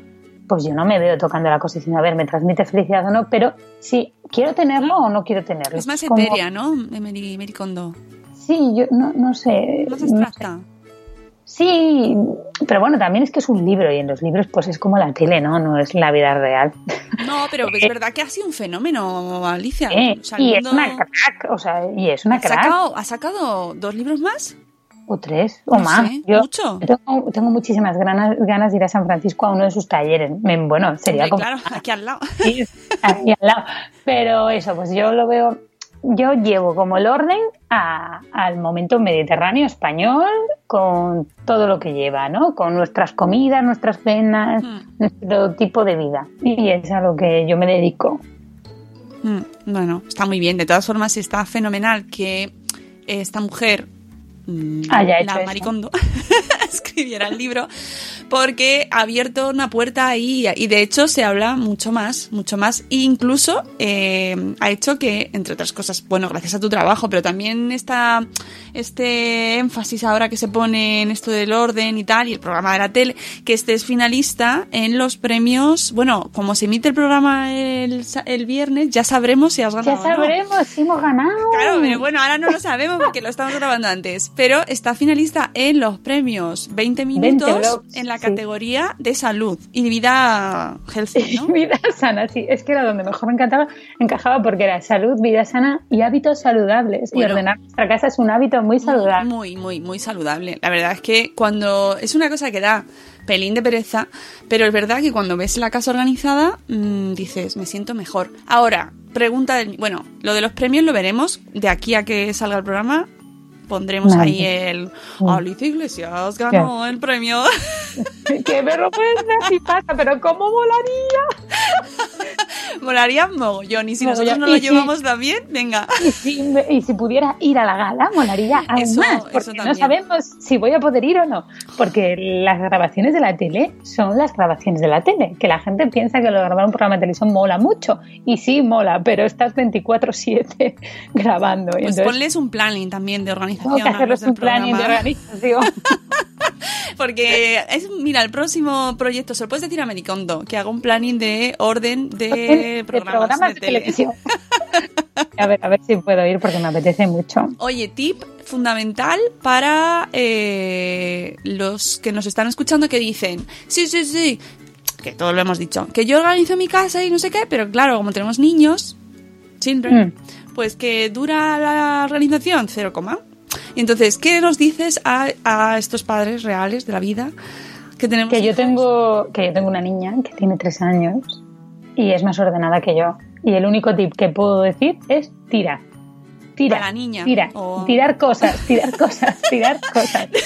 pues yo no me veo tocando la cosa diciendo, a ver, me transmite felicidad o no, pero sí, ¿quiero tenerlo o no quiero tenerlo? Es más Como- etérea, ¿no? Maricondo. Sí, yo no, no sé. Más no sé. abstracta. Sí, pero bueno, también es que es un libro y en los libros pues es como la tele, ¿no? No es la vida real. No, pero es verdad que ha sido un fenómeno, Alicia. O sea, el y es una crack, o sea, y es una ¿Ha crack. sacado, ¿Ha sacado dos libros más? O tres o No más. sé, Yo mucho. Tengo, tengo muchísimas ganas, ganas de ir a San Francisco a uno de sus talleres. Bueno, sería como claro, aquí al lado. ahí al lado. Pero eso, pues yo lo veo, yo llevo como el orden a- al momento mediterráneo español con todo lo que lleva, ¿no? Con nuestras comidas, nuestras cenas, Mm. nuestro tipo de vida. Y es a lo que yo me dedico. Mm, Bueno, está muy bien. De todas formas, está fenomenal que esta mujer, mm, hecho la. Maricondo, escribiera el libro, porque ha abierto una puerta ahí y de hecho se habla mucho más, mucho más. E incluso eh, ha hecho que, entre otras cosas, bueno, gracias a tu trabajo, pero también esta, este énfasis ahora que se pone en esto del orden y tal, y el programa de la tele, que estés finalista en los premios. Bueno, como se emite el programa el, viernes, ya sabremos si has Ya ganado. o no. sabremos si hemos ganado. Claro, pero bueno, ahora no lo sabemos porque lo estamos grabando antes. Pero está finalista en los premios 20 minutos blogs, en la sí. categoría de salud y vida healthy, ¿no? Vida sana, sí, es que era donde mejor me encantaba, encajaba porque era salud, vida sana y hábitos saludables. Bueno. Y ordenar nuestra casa es un hábito muy saludable. Muy, muy, muy saludable. La verdad es que cuando es una cosa que da pelín de pereza, pero es verdad que cuando ves la casa organizada mm, dices, me siento mejor. Ahora, pregunta del... Bueno, lo de los premios lo veremos de aquí a que salga el programa. Pondremos ahí el... Alicia Iglesias ganó el premio. ¡Qué vergüenza si pasa! ¡Pero cómo molaría! Molaría mogollón. Y si Mogollón. nosotros no lo llevamos también, venga. Y si, y si pudiera ir a la gala, molaría aún Eso- más, porque no sabemos si voy a poder ir o no. Porque las grabaciones de la tele son las grabaciones de la tele, que la gente piensa que lo de grabar un programa de televisión mola mucho, y sí mola, pero estás 24-7 grabando. Pues entonces ponles un planning también de organización. Tengo que hacerles un planning de organización. Porque es, mira, el próximo proyecto, se lo puedes decir a Medicondo, que haga un planning de orden de, de programas, de, tele. televisión. a ver, a ver si puedo ir porque me apetece mucho. Oye, tip fundamental para eh, los que nos están escuchando que dicen, sí, sí, sí, que todos lo hemos dicho, que yo organizo mi casa y no sé qué, pero claro, como tenemos niños, children, Mm. pues que dura la organización, cero coma. Y entonces, ¿qué nos dices a, a estos padres reales de la vida que tenemos? Que yo tengo, que yo tengo una niña que tiene tres años y es más ordenada que yo. Y el único tip que puedo decir es tira. Tira. A la niña, Tira. Tirar cosas, tirar cosas, tirar cosas.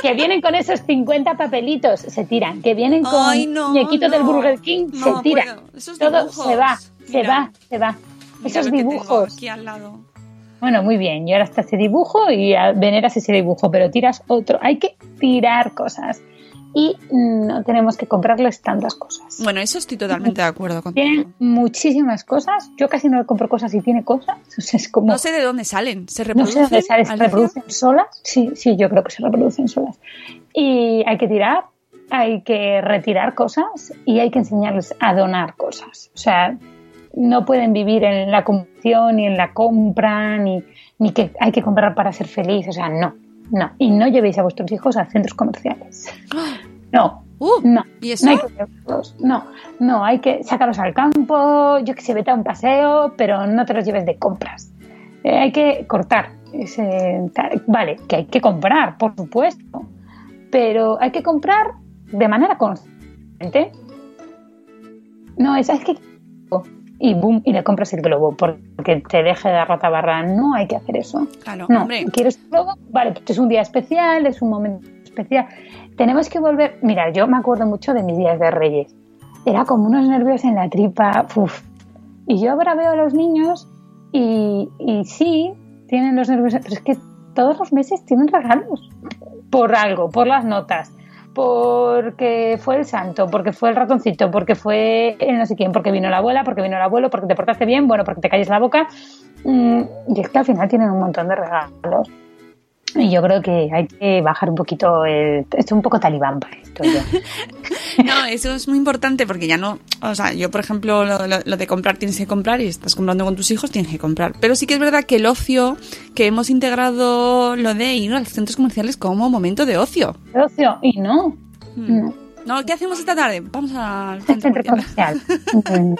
Que vienen con esos 50 papelitos, se tiran. Que vienen con Ay, no, muñequitos del no. Burger King, No se tiran. Todo se va, se Mira. va, se va. Mira Esos dibujos. aquí al lado. Bueno, muy bien. Y ahora está ese dibujo y veneras ese dibujo, pero tiras otro. Hay que tirar cosas. Y no tenemos que comprarles tantas cosas. Bueno, eso estoy totalmente de acuerdo contigo. Tienen muchísimas cosas. Yo casi no compro cosas y tiene cosas. Es como. No sé de dónde salen. ¿Se no reproducen? sé dónde sale, ¿Se reproducen solas? Sí, sí, yo creo que se reproducen solas. Y hay que tirar, hay que retirar cosas y hay que enseñarles a donar cosas. O sea, no pueden vivir en la consumición ni en la compra, ni, ni que hay que comprar para ser feliz. O sea, no, no. Y no llevéis a vuestros hijos a centros comerciales. No, Uh, no. ¿Y eso? No hay que llevarlos. No, no, hay que sacarlos al campo, yo que sé, vete a un paseo, pero no te los lleves de compras. Eh, hay que cortar. ese- vale, que hay que comprar, por supuesto, pero hay que comprar de manera consciente. No, es, es que y boom, y le compras el globo porque te deje de rata barra. No hay que hacer eso. Claro, No, hombre. ¿quieres un globo? Vale, pues es un día especial, es un momento especial. Tenemos que volver. Mira, yo me acuerdo mucho de mis días de Reyes. Era como unos nervios en la tripa. Y yo ahora veo a los niños y, y sí, tienen los nervios, pero es que todos los meses tienen regalos. Por algo, por las notas, porque fue el santo, porque fue el ratoncito, porque fue el no sé quién, porque vino la abuela, porque vino el abuelo, porque te portaste bien, bueno, porque te calles la boca. Mm, y es que al final tienen un montón de regalos. Y yo creo que hay que bajar un poquito el... Estoy un poco talibán para esto. No, eso es muy importante porque ya no. O sea, yo, por ejemplo, lo, lo- lo de comprar tienes que comprar y estás comprando con tus hijos, tienes que comprar. Pero sí que es verdad que el ocio, que hemos integrado lo de ir a los centros comerciales como momento de ocio. Ocio, y no. Hmm. no. No, ¿qué hacemos esta tarde? Vamos al centro centro comercial.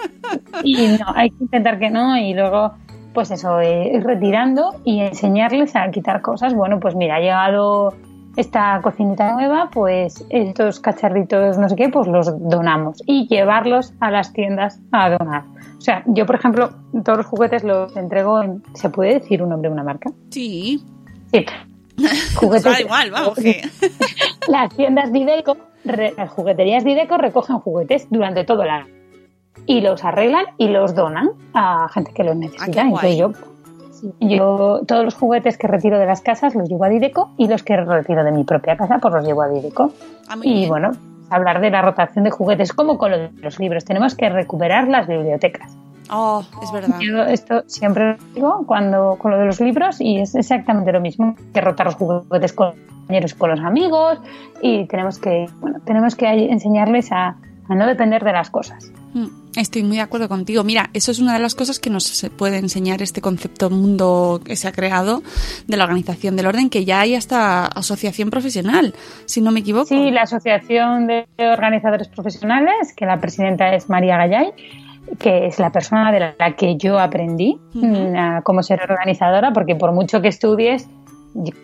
y no, hay que intentar que no y luego pues eso, eh, ir retirando y enseñarles a quitar cosas. Bueno, pues mira, ha llegado esta cocinita nueva, pues estos cacharritos, no sé qué, pues los donamos y llevarlos a las tiendas a donar. O sea, yo, por ejemplo, todos los juguetes los entrego en. ¿Se puede decir un nombre una marca? Sí. Sí. Juguetes. da igual, vamos. Que... Las tiendas Dideco, las jugueterías Dideco recogen juguetes durante todo el año y los arreglan y los donan a gente que los necesita. Ah, yo, yo todos los juguetes que retiro de las casas los llevo a Dideco y los que retiro de mi propia casa pues los llevo a Dideco. Ah, y bueno, hablar de la rotación de juguetes como con los libros. Tenemos que recuperar las bibliotecas. Oh, es verdad. Yo esto siempre lo digo cuando con lo de los libros y es exactamente lo mismo que rotar los juguetes con los compañeros, con los amigos y tenemos que, bueno, tenemos que enseñarles a, a no depender de las cosas. Mm, estoy muy de acuerdo contigo. Mira, eso es una de las cosas que nos puede enseñar este concepto mundo que se ha creado de la organización del orden, que ya hay hasta asociación profesional, si no me equivoco. Sí, la Asociación de Organizadores Profesionales, que la presidenta es María Gallay, que es la persona de la que yo aprendí uh a cómo ser organizadora, porque por mucho que estudies,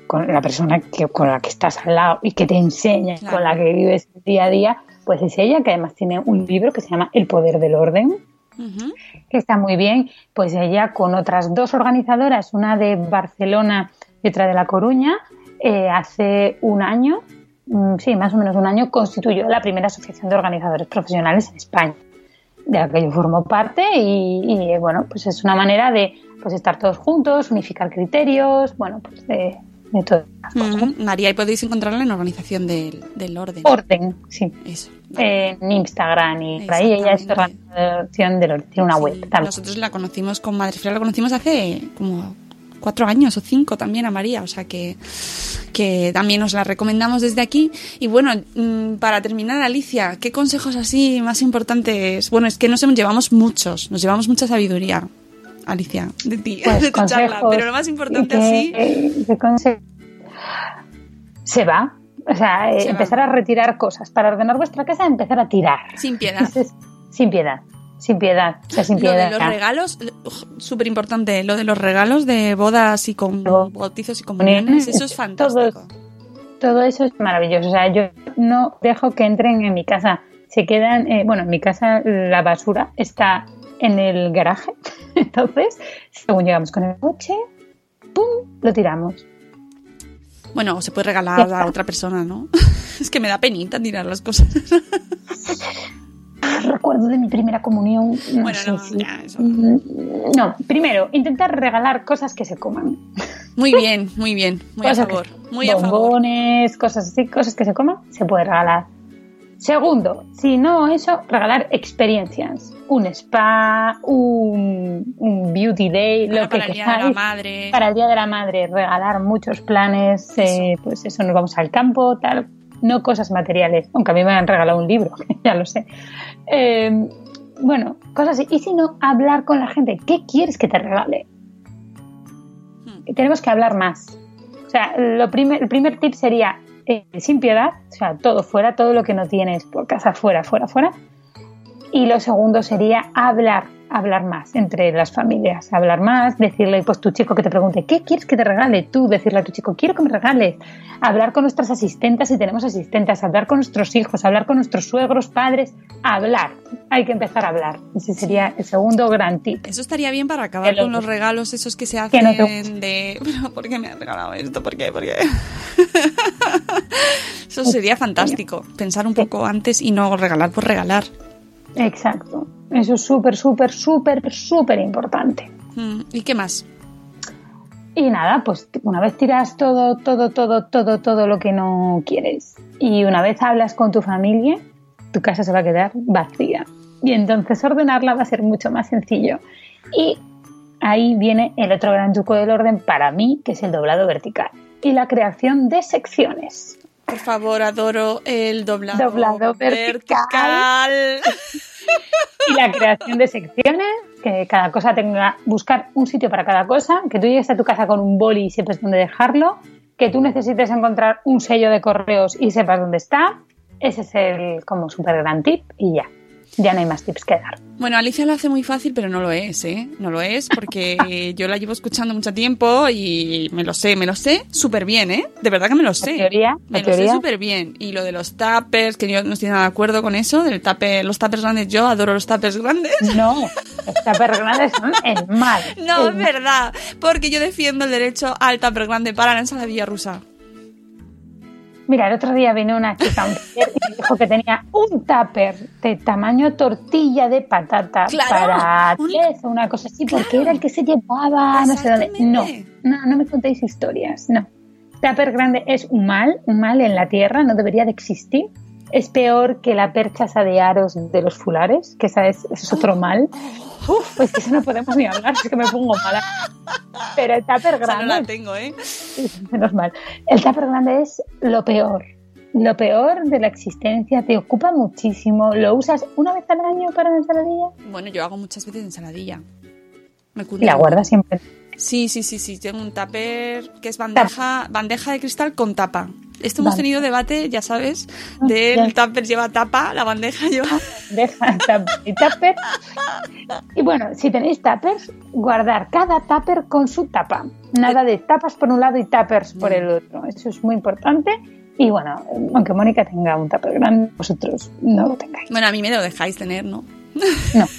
con la persona que, con la que estás al lado y que te enseña, Claro. con la que vives día a día, pues es ella, que además tiene un libro que se llama El Poder del Orden, que está muy bien, pues ella con otras dos organizadoras, una de Barcelona y otra de La Coruña, eh, hace un año, mm, sí, más o menos un año, constituyó la primera asociación de organizadores profesionales en España, de la que yo formo parte y, y, bueno, pues es una manera de pues estar todos juntos, unificar criterios, bueno, pues de, de todas las cosas. Ujú. María, y podéis encontrarla en Organización del, del Orden. Orden, sí. Eso. En Instagram y por ahí ella es organización del orden, tiene una Sí, web también. Nosotros la conocimos con Madre Fría, la conocimos hace como cuatro años o cinco también a María, o sea que, que también os la recomendamos desde aquí. Y bueno, mm, para terminar, Alicia, ¿qué consejos así más importantes? Bueno, es que nos llevamos muchos, nos llevamos mucha sabiduría, Alicia, de ti, Pues de tu charla, pero lo más importante que- así... que conse- se va. O sea, eh, va. empezar a retirar cosas. Para ordenar vuestra casa, empezar a tirar. Sin piedad. Sin piedad. Sin piedad. O sea, sin Lo piedad. de los regalos, súper importante, lo de los regalos de bodas y con bautizos y comuniones, eso es fantástico. Todo eso es maravilloso. O sea, yo no dejo que entren en mi casa. Se quedan, eh, bueno, en mi casa la basura está en el garaje. Entonces, según llegamos con el coche, ¡pum! Lo tiramos. Bueno, o se puede regalar a otra persona, ¿no? es que me da penita tirar las cosas. Recuerdo de mi primera comunión. No Bueno, no, si- ya, eso. Mm, No, primero, intentar regalar cosas que se coman. Muy bien, muy bien, muy a Cosas favor, muy a favor. Bombones, cosas así, cosas que se coman, se puede regalar. Segundo, si no eso, regalar experiencias. Un spa, un, un beauty day, Ahora lo que para el Día de la. Madre. Para el Día de la Madre, regalar muchos planes, eh, pues eso, nos vamos al campo, tal, no cosas materiales, aunque a mí me han regalado un libro, ya lo sé. Eh, bueno, cosas así. Y si no, hablar con la gente, ¿qué quieres que te regale? Hmm. Tenemos que hablar más. O sea, lo primer, el primer tip sería eh, sin piedad, o sea, todo fuera, todo lo que no tienes por casa, fuera, fuera, fuera. Y lo segundo sería hablar, hablar más entre las familias, hablar más, decirle, pues tu chico que te pregunte, ¿qué quieres que te regale? Tú decirle a tu chico, quiero que me regales. Hablar con nuestras asistentes si tenemos asistentes, hablar con nuestros hijos, hablar con nuestros suegros, padres, hablar. Hay que empezar a hablar. Ese sería el segundo gran tip. Eso estaría bien para acabar con los regalos esos que se Que hacen no te- de... "Pero, ¿Por qué me has regalado esto? ¿Por qué? ¿Por qué? Eso sería fantástico. Pensar un poco antes y no regalar por regalar. Exacto. Eso es súper, súper, súper, súper importante. Mm, ¿Y qué más? Y nada, pues una vez tiras todo, todo, todo, todo, todo lo que no quieres y una vez hablas con tu familia, tu casa se va a quedar vacía. Y entonces ordenarla va a ser mucho más sencillo. Y ahí viene el otro gran truco del orden para mí, que es el doblado vertical y la creación de secciones. Por favor, adoro el doblado, Doblado vertical. vertical. y la creación de secciones, que cada cosa tenga, buscar un sitio para cada cosa, que tú llegues a tu casa con un boli y sepas dónde dejarlo, que tú necesites encontrar un sello de correos y sepas dónde está, ese es el como súper gran tip y ya. Ya no hay más tips que dar. Bueno, Alicia lo hace muy fácil, pero no lo es, ¿eh? No lo es porque yo la llevo escuchando mucho tiempo y me lo sé, me lo sé súper bien, ¿eh? De verdad que me lo sé. La teoría, me la lo sé súper bien. Y lo de los tuppers, que yo no estoy nada de acuerdo con eso, del tupper, los tuppers grandes, yo adoro los tuppers grandes. No, los tuppers grandes son el mal. No, El es verdad, porque yo defiendo el derecho al tupper grande para la ensaladilla rusa. Mira, el otro día vino una chica y me dijo que tenía un tupper de tamaño tortilla de patata Claro, para un- 10 o una cosa así, porque era el que se llevaba, no sé dónde. No, no, no me contéis historias, no. Tupper grande es un mal, un mal en la tierra, no debería de existir. Es peor que la percha esa de aros de los fulares, que esa es, eso es otro mal. Uf, pues que eso no podemos ni hablar, es que me pongo mala. Pero el tupper O sea, no grande la tengo, ¿eh? Menos mal. El tupper grande es lo peor. Lo peor de la existencia. Te ocupa muchísimo. Lo usas una vez al año para la ensaladilla Bueno, yo hago muchas veces ensaladilla. Me y la guardas siempre. Sí, sí, sí, sí. Tengo un tupper que es bandeja, bandeja de cristal con tapa. Esto hemos Vale. tenido debate, ya sabes, Ah, del ya. tupper lleva tapa, la bandeja lleva... Deja el tupper y tupper. Y bueno, si tenéis tuppers, guardar cada tupper con su tapa. Nada de tapas por un lado y tuppers por el otro. Eso es muy importante. Y bueno, aunque Mónica tenga un tupper grande, vosotros no lo tengáis. Bueno, a mí me lo dejáis tener, ¿no? No.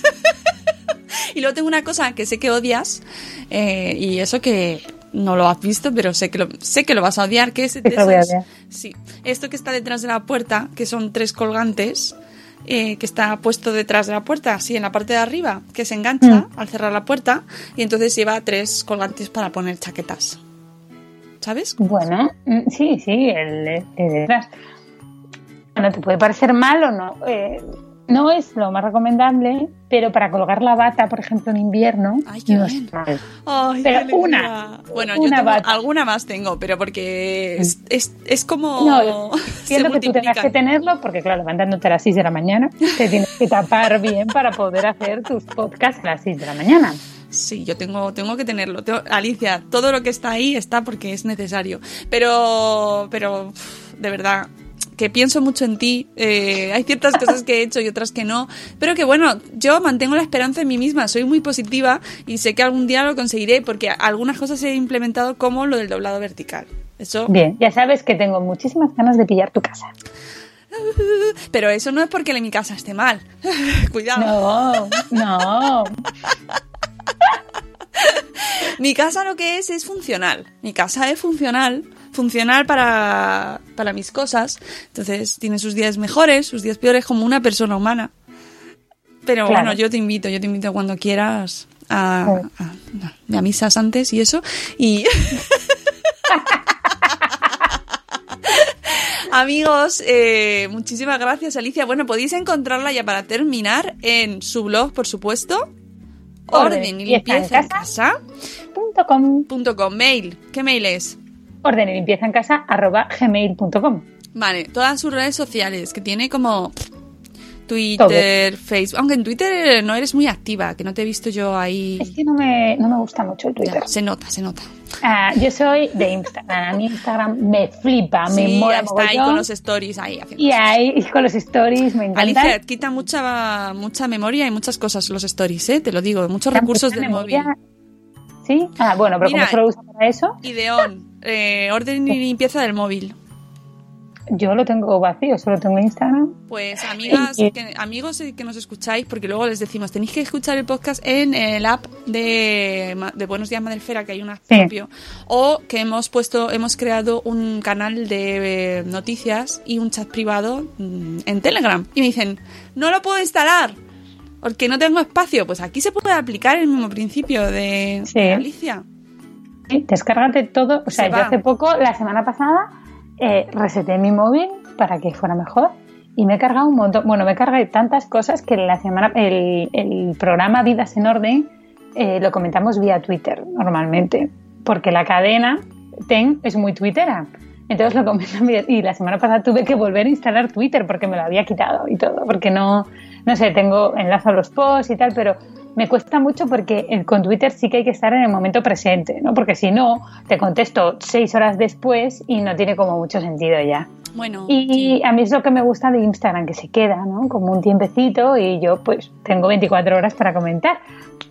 Y luego tengo una cosa que sé que odias, eh, y eso que no lo has visto, pero sé que lo, sé que lo vas a odiar, que es de esos- odiar. Sí, esto que está detrás de la puerta, que son tres colgantes, eh, que está puesto detrás de la puerta, así en la parte de arriba, que se engancha al cerrar la puerta, y entonces lleva tres colgantes para poner chaquetas. ¿Sabes? Bueno, mm, sí, sí, el, el de detrás. Bueno, te puede parecer mal o no. eh, no es lo más recomendable, pero para colgar la bata, por ejemplo, en invierno, Ay, qué no bien. Ay, Pero qué una, Bueno, yo tengo- alguna más tengo, pero porque es, es, es como... No, entiendo que tú tengas que tenerlo, porque claro, levantándote a las 6 de la mañana, te tienes que tapar bien para poder hacer tus podcasts a las 6 de la mañana. Sí, yo tengo, tengo que tenerlo. Tengo- Alicia, todo lo que está ahí está porque es necesario. Pero, pero, de verdad, que pienso mucho en ti. Eh, hay ciertas cosas que he hecho y otras que no. Pero que bueno, yo mantengo la esperanza en mí misma. Soy muy positiva y sé que algún día lo conseguiré porque algunas cosas he implementado como lo del doblado vertical. Eso, Bien, ya sabes que tengo muchísimas ganas de pillar tu casa. pero eso no es porque mi casa esté mal. Cuidado. No, no. Mi casa lo que es es funcional. Mi casa es funcional. Funcional para, para mis cosas. Entonces tiene sus días mejores, sus días peores, como una persona humana. Pero Claro. bueno, yo te invito, yo te invito cuando quieras a, a, a- me avisas antes y eso. Y. Amigos, eh, muchísimas gracias, Alicia. Bueno, podéis encontrarla ya para terminar en su blog, por supuesto. Orden y limpieza en casa. Punto com. Punto com. Mail. ¿Qué mail es? Orden y limpieza en casa arroba gmail.com. Vale, todas sus redes sociales, que tiene como Twitter, Facebook. Aunque en Twitter no eres muy activa, que no te he visto yo ahí. Es que no me, no me gusta mucho el Twitter. Ya, se nota, se nota. Ah, yo soy de Instagram. A mí Instagram me flipa, me sí, mola está ahí con los stories ahí. Y ahí con los stories me encanta. Alicia, quita mucha mucha memoria y muchas cosas los stories, ¿eh? Te lo digo, muchos recursos del móvil. ¿Sí? Ah, bueno, pero Mira, como solo uso para eso, Ideón, eh, orden y limpieza del móvil. yo lo tengo vacío, solo tengo Instagram. Pues amigas, que- amigos que nos escucháis, porque luego les decimos, tenéis que escuchar el podcast en el app de, Buenos Días Madelfera, que hay un app Sí. propio, o que hemos puesto, hemos creado un canal de eh, noticias y un chat privado mm, en Telegram. Y me dicen, no lo puedo instalar, porque no tengo espacio. Pues aquí se puede aplicar el mismo principio de, Sí. de Alicia. Sí, descárgate todo. O sea, Se yo hace poco, la semana pasada, eh, reseté mi móvil para que fuera mejor y me he cargado un montón. Bueno, me he cargado tantas cosas que la semana, el, el programa Vidas en Orden eh, lo comentamos vía Twitter normalmente, porque la cadena TEN es muy twittera. Entonces lo comentan vía- y la semana pasada tuve que volver a instalar Twitter porque me lo había quitado y todo, porque no, no sé, tengo enlazo a los posts y tal, pero me cuesta mucho porque con Twitter sí que hay que estar en el momento presente, ¿no? Porque si no, te contesto seis horas después y no tiene como mucho sentido ya. Bueno, Y a mí es lo que me gusta de Instagram, que se queda, ¿no? Como un tiempecito y yo pues tengo 24 horas para comentar,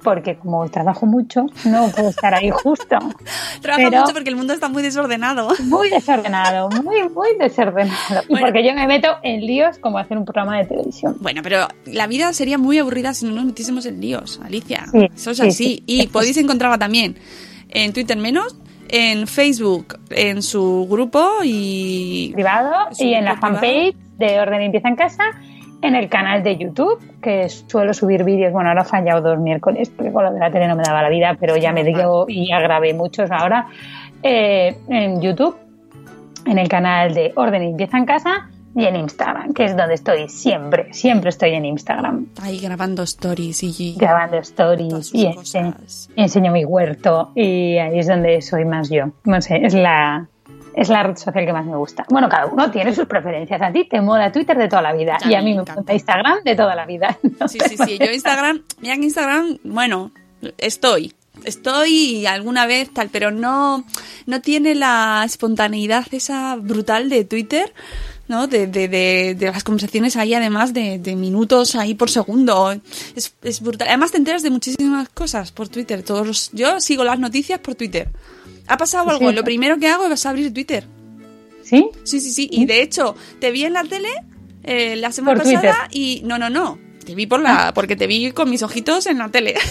porque como trabajo mucho, no puedo estar ahí justo. trabaja pero- mucho porque el mundo está muy desordenado. Muy desordenado, muy, muy desordenado. Y Bueno. porque yo me meto en líos como hacer un programa de televisión. Bueno, pero la vida sería muy aburrida si no nos metiésemos en líos, Alicia. Sí, Eso es sí, así. sí. Y podéis encontrarla también en Twitter menos, en Facebook, en su grupo y... privado y en la fanpage de Orden y Empieza en Casa, en el canal de YouTube, que suelo subir vídeos. Bueno, ahora he fallado dos miércoles, porque con lo de la tele no me daba la vida, pero ya me dio y ya grabé muchos ahora. eh, en YouTube, en el canal de Orden y Empieza en Casa y en Instagram, que es donde estoy siempre, siempre estoy en Instagram. Ahí grabando stories y... grabando stories y enseño mi huerto y ahí es donde soy más yo. No sé, es la, es la red social que más me gusta. Bueno, cada uno tiene sus preferencias. A ti te mola Twitter de toda la vida A y a mí me gusta Instagram de toda la vida. Sí, sí, sí. Yo Instagram, mira que Instagram, bueno, estoy. Estoy alguna vez tal, pero no, no tiene la espontaneidad esa brutal de Twitter, ¿no? De, de, de, de las conversaciones ahí, además de, de minutos ahí por segundo. Es, es brutal. Además te enteras de muchísimas cosas por Twitter. Todos los- yo sigo las noticias por Twitter. Ha pasado algo, Sí. lo primero que hago es abrir Twitter. ¿Sí? Sí, sí, sí. Y de hecho, te vi en la tele eh, la semana Por pasada Twitter. y no, no, no. Te vi por la, porque te vi con mis ojitos en la tele.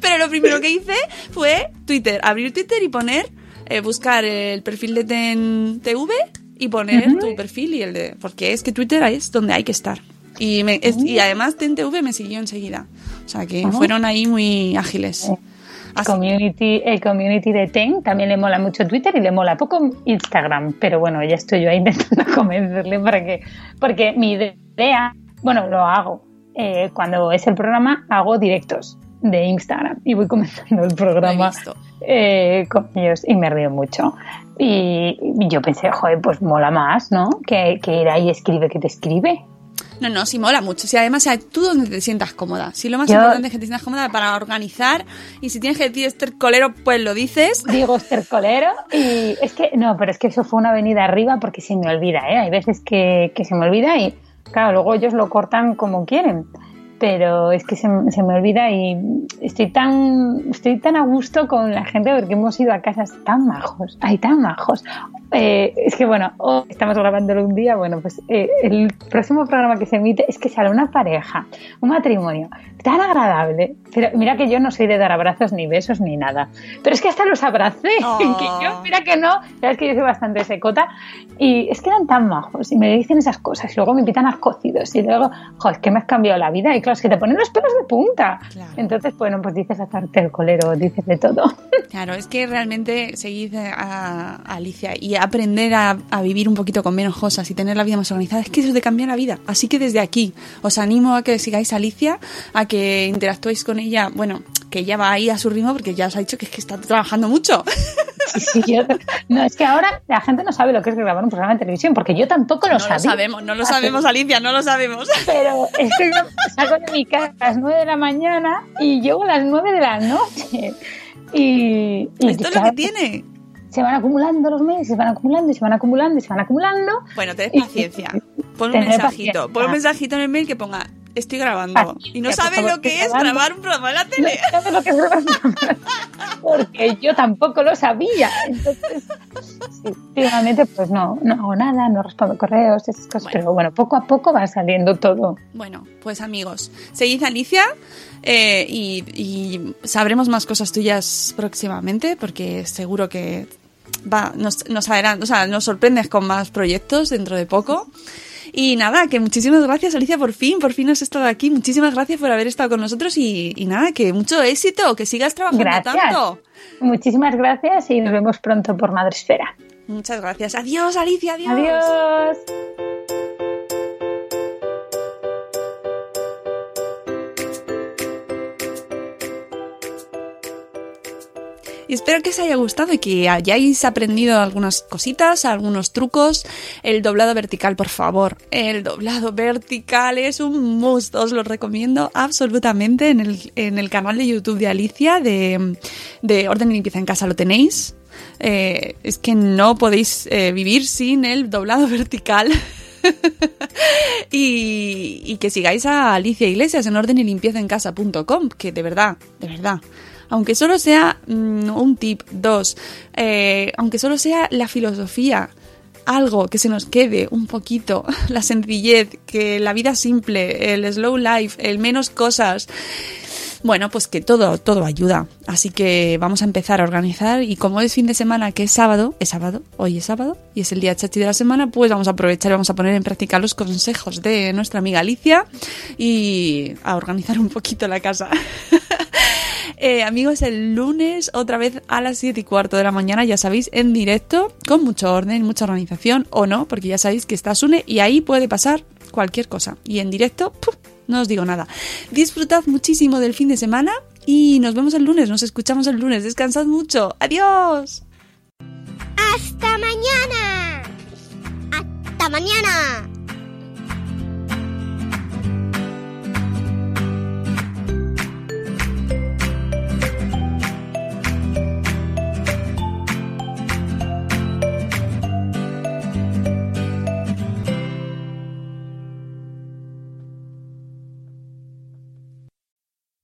Pero lo primero que hice fue Twitter, abrir Twitter y poner, eh, buscar el perfil de TEN TV y poner tu perfil y el de, porque es que Twitter es donde hay que estar. Y, me- es- y además TEN TV me siguió enseguida. O sea que fueron ahí muy ágiles. El Así- community, el community de Ten también le mola mucho Twitter y le mola poco Instagram. Pero bueno, ya estoy yo ahí intentando convencerle para que. Porque mi idea, bueno, lo hago. eh, cuando es el programa, hago directos de Instagram y voy comenzando el programa eh, con ellos y me río mucho. Y yo pensé, joder, pues mola más, ¿no? Que, que ir ahí escribe que te escribe. No, no, sí mola mucho. Si además, tú donde te sientas cómoda. Si lo más Yo- importante es que te sientas cómoda para organizar y si tienes que decir este colero, pues lo dices. Diego estercolero y es que no, pero es que eso fue una avenida arriba porque se me olvida, ¿eh? Hay veces que, que se me olvida y claro, luego ellos lo cortan como quieren. Pero es que se, se me olvida y estoy tan estoy tan a gusto con la gente porque hemos ido a casas tan majos, ay, tan majos. Eh, es que bueno, estamos grabándolo un día, bueno, pues eh, el próximo programa que se emite es que sale una pareja, un matrimonio tan agradable. Pero mira que yo no soy de dar abrazos ni besos ni nada. Pero es que hasta los abracé. Oh. Que yo, mira que no, sabes que yo soy bastante secota. Y es que eran tan majos y me dicen esas cosas. Y luego me invitan a cocidos. Y luego, joder, es que me has cambiado la vida. Y claro, es que te ponen los pelos de punta. Claro. Entonces, bueno, pues dices hacerte el colero, dices de todo. Claro, es que realmente seguir a, a Alicia y aprender a, a vivir un poquito con menos cosas y tener la vida más organizada, es que eso te cambia la vida. Así que desde aquí os animo a que sigáis a Alicia, a que interactuéis con ella. Bueno, que ella va ahí a su ritmo porque ya os ha dicho que es que está trabajando mucho. Sí, sí, yo- no, es que ahora la gente no sabe lo que es grabar un programa de televisión, porque yo tampoco lo No sabía. lo sabemos, no lo sabemos, Alicia, no lo sabemos. Pero es que yo salgo de mi casa a las 9 de la mañana y llego a las 9 de la noche. Y, y Esto es lo que tiene. Se van acumulando los meses, se van acumulando y se van acumulando y se van acumulando. Bueno, tened paciencia. Pon un mensajito. paciencia. Pon un mensajito en el mail que ponga estoy grabando. Paciencia, Y no sabes lo que es grabando. grabar un programa de la No tele. sabes lo que es grabar un programa. Porque yo tampoco lo sabía. Entonces, sí, últimamente pues no, no hago nada, no respondo correos, esas cosas. Bueno. Pero bueno, poco a poco va saliendo todo. Bueno, pues amigos, seguid Alicia eh, y, y sabremos más cosas tuyas próximamente porque seguro que va, nos, nos, o sea, nos sorprendes con más proyectos dentro de poco. Y nada, que muchísimas gracias Alicia por fin, por fin has estado aquí. Muchísimas gracias por haber estado con nosotros y, y nada, que mucho éxito, que sigas trabajando Gracias. tanto. Muchísimas gracias y nos vemos pronto por Madresfera. Muchas gracias. Adiós Alicia, adiós. Adiós. Espero que os haya gustado y que hayáis aprendido algunas cositas, algunos trucos. El doblado vertical, por favor. El doblado vertical es un must. Os lo recomiendo absolutamente en el, en el canal de YouTube de Alicia, de, de Orden y Limpieza en Casa. Lo tenéis. Eh, es que no podéis eh, vivir sin el doblado vertical. y, y, que sigáis a Alicia Iglesias en orden y limpieza en casa.com, que de verdad, de verdad, aunque solo sea mmm, un tip, dos, eh, aunque solo sea la filosofía, algo que se nos quede un poquito, la sencillez, que la vida simple, el slow life, el menos cosas. Bueno, pues que todo, todo ayuda. Así que vamos a empezar a organizar y como es fin de semana, que es sábado, es sábado, hoy es sábado y es el día chachi de la semana, pues vamos a aprovechar y vamos a poner en práctica los consejos de nuestra amiga Alicia y a organizar un poquito la casa. Eh, amigos, el lunes otra vez a las 7 y cuarto de la mañana, ya sabéis, en directo, con mucho orden, mucha organización o no, porque ya sabéis que está Sune y ahí puede pasar cualquier cosa. Y en directo, ¡puf! No os digo nada. Disfrutad muchísimo del fin de semana y nos vemos el lunes, nos escuchamos el lunes. Descansad mucho. Adiós. Hasta mañana. Hasta mañana.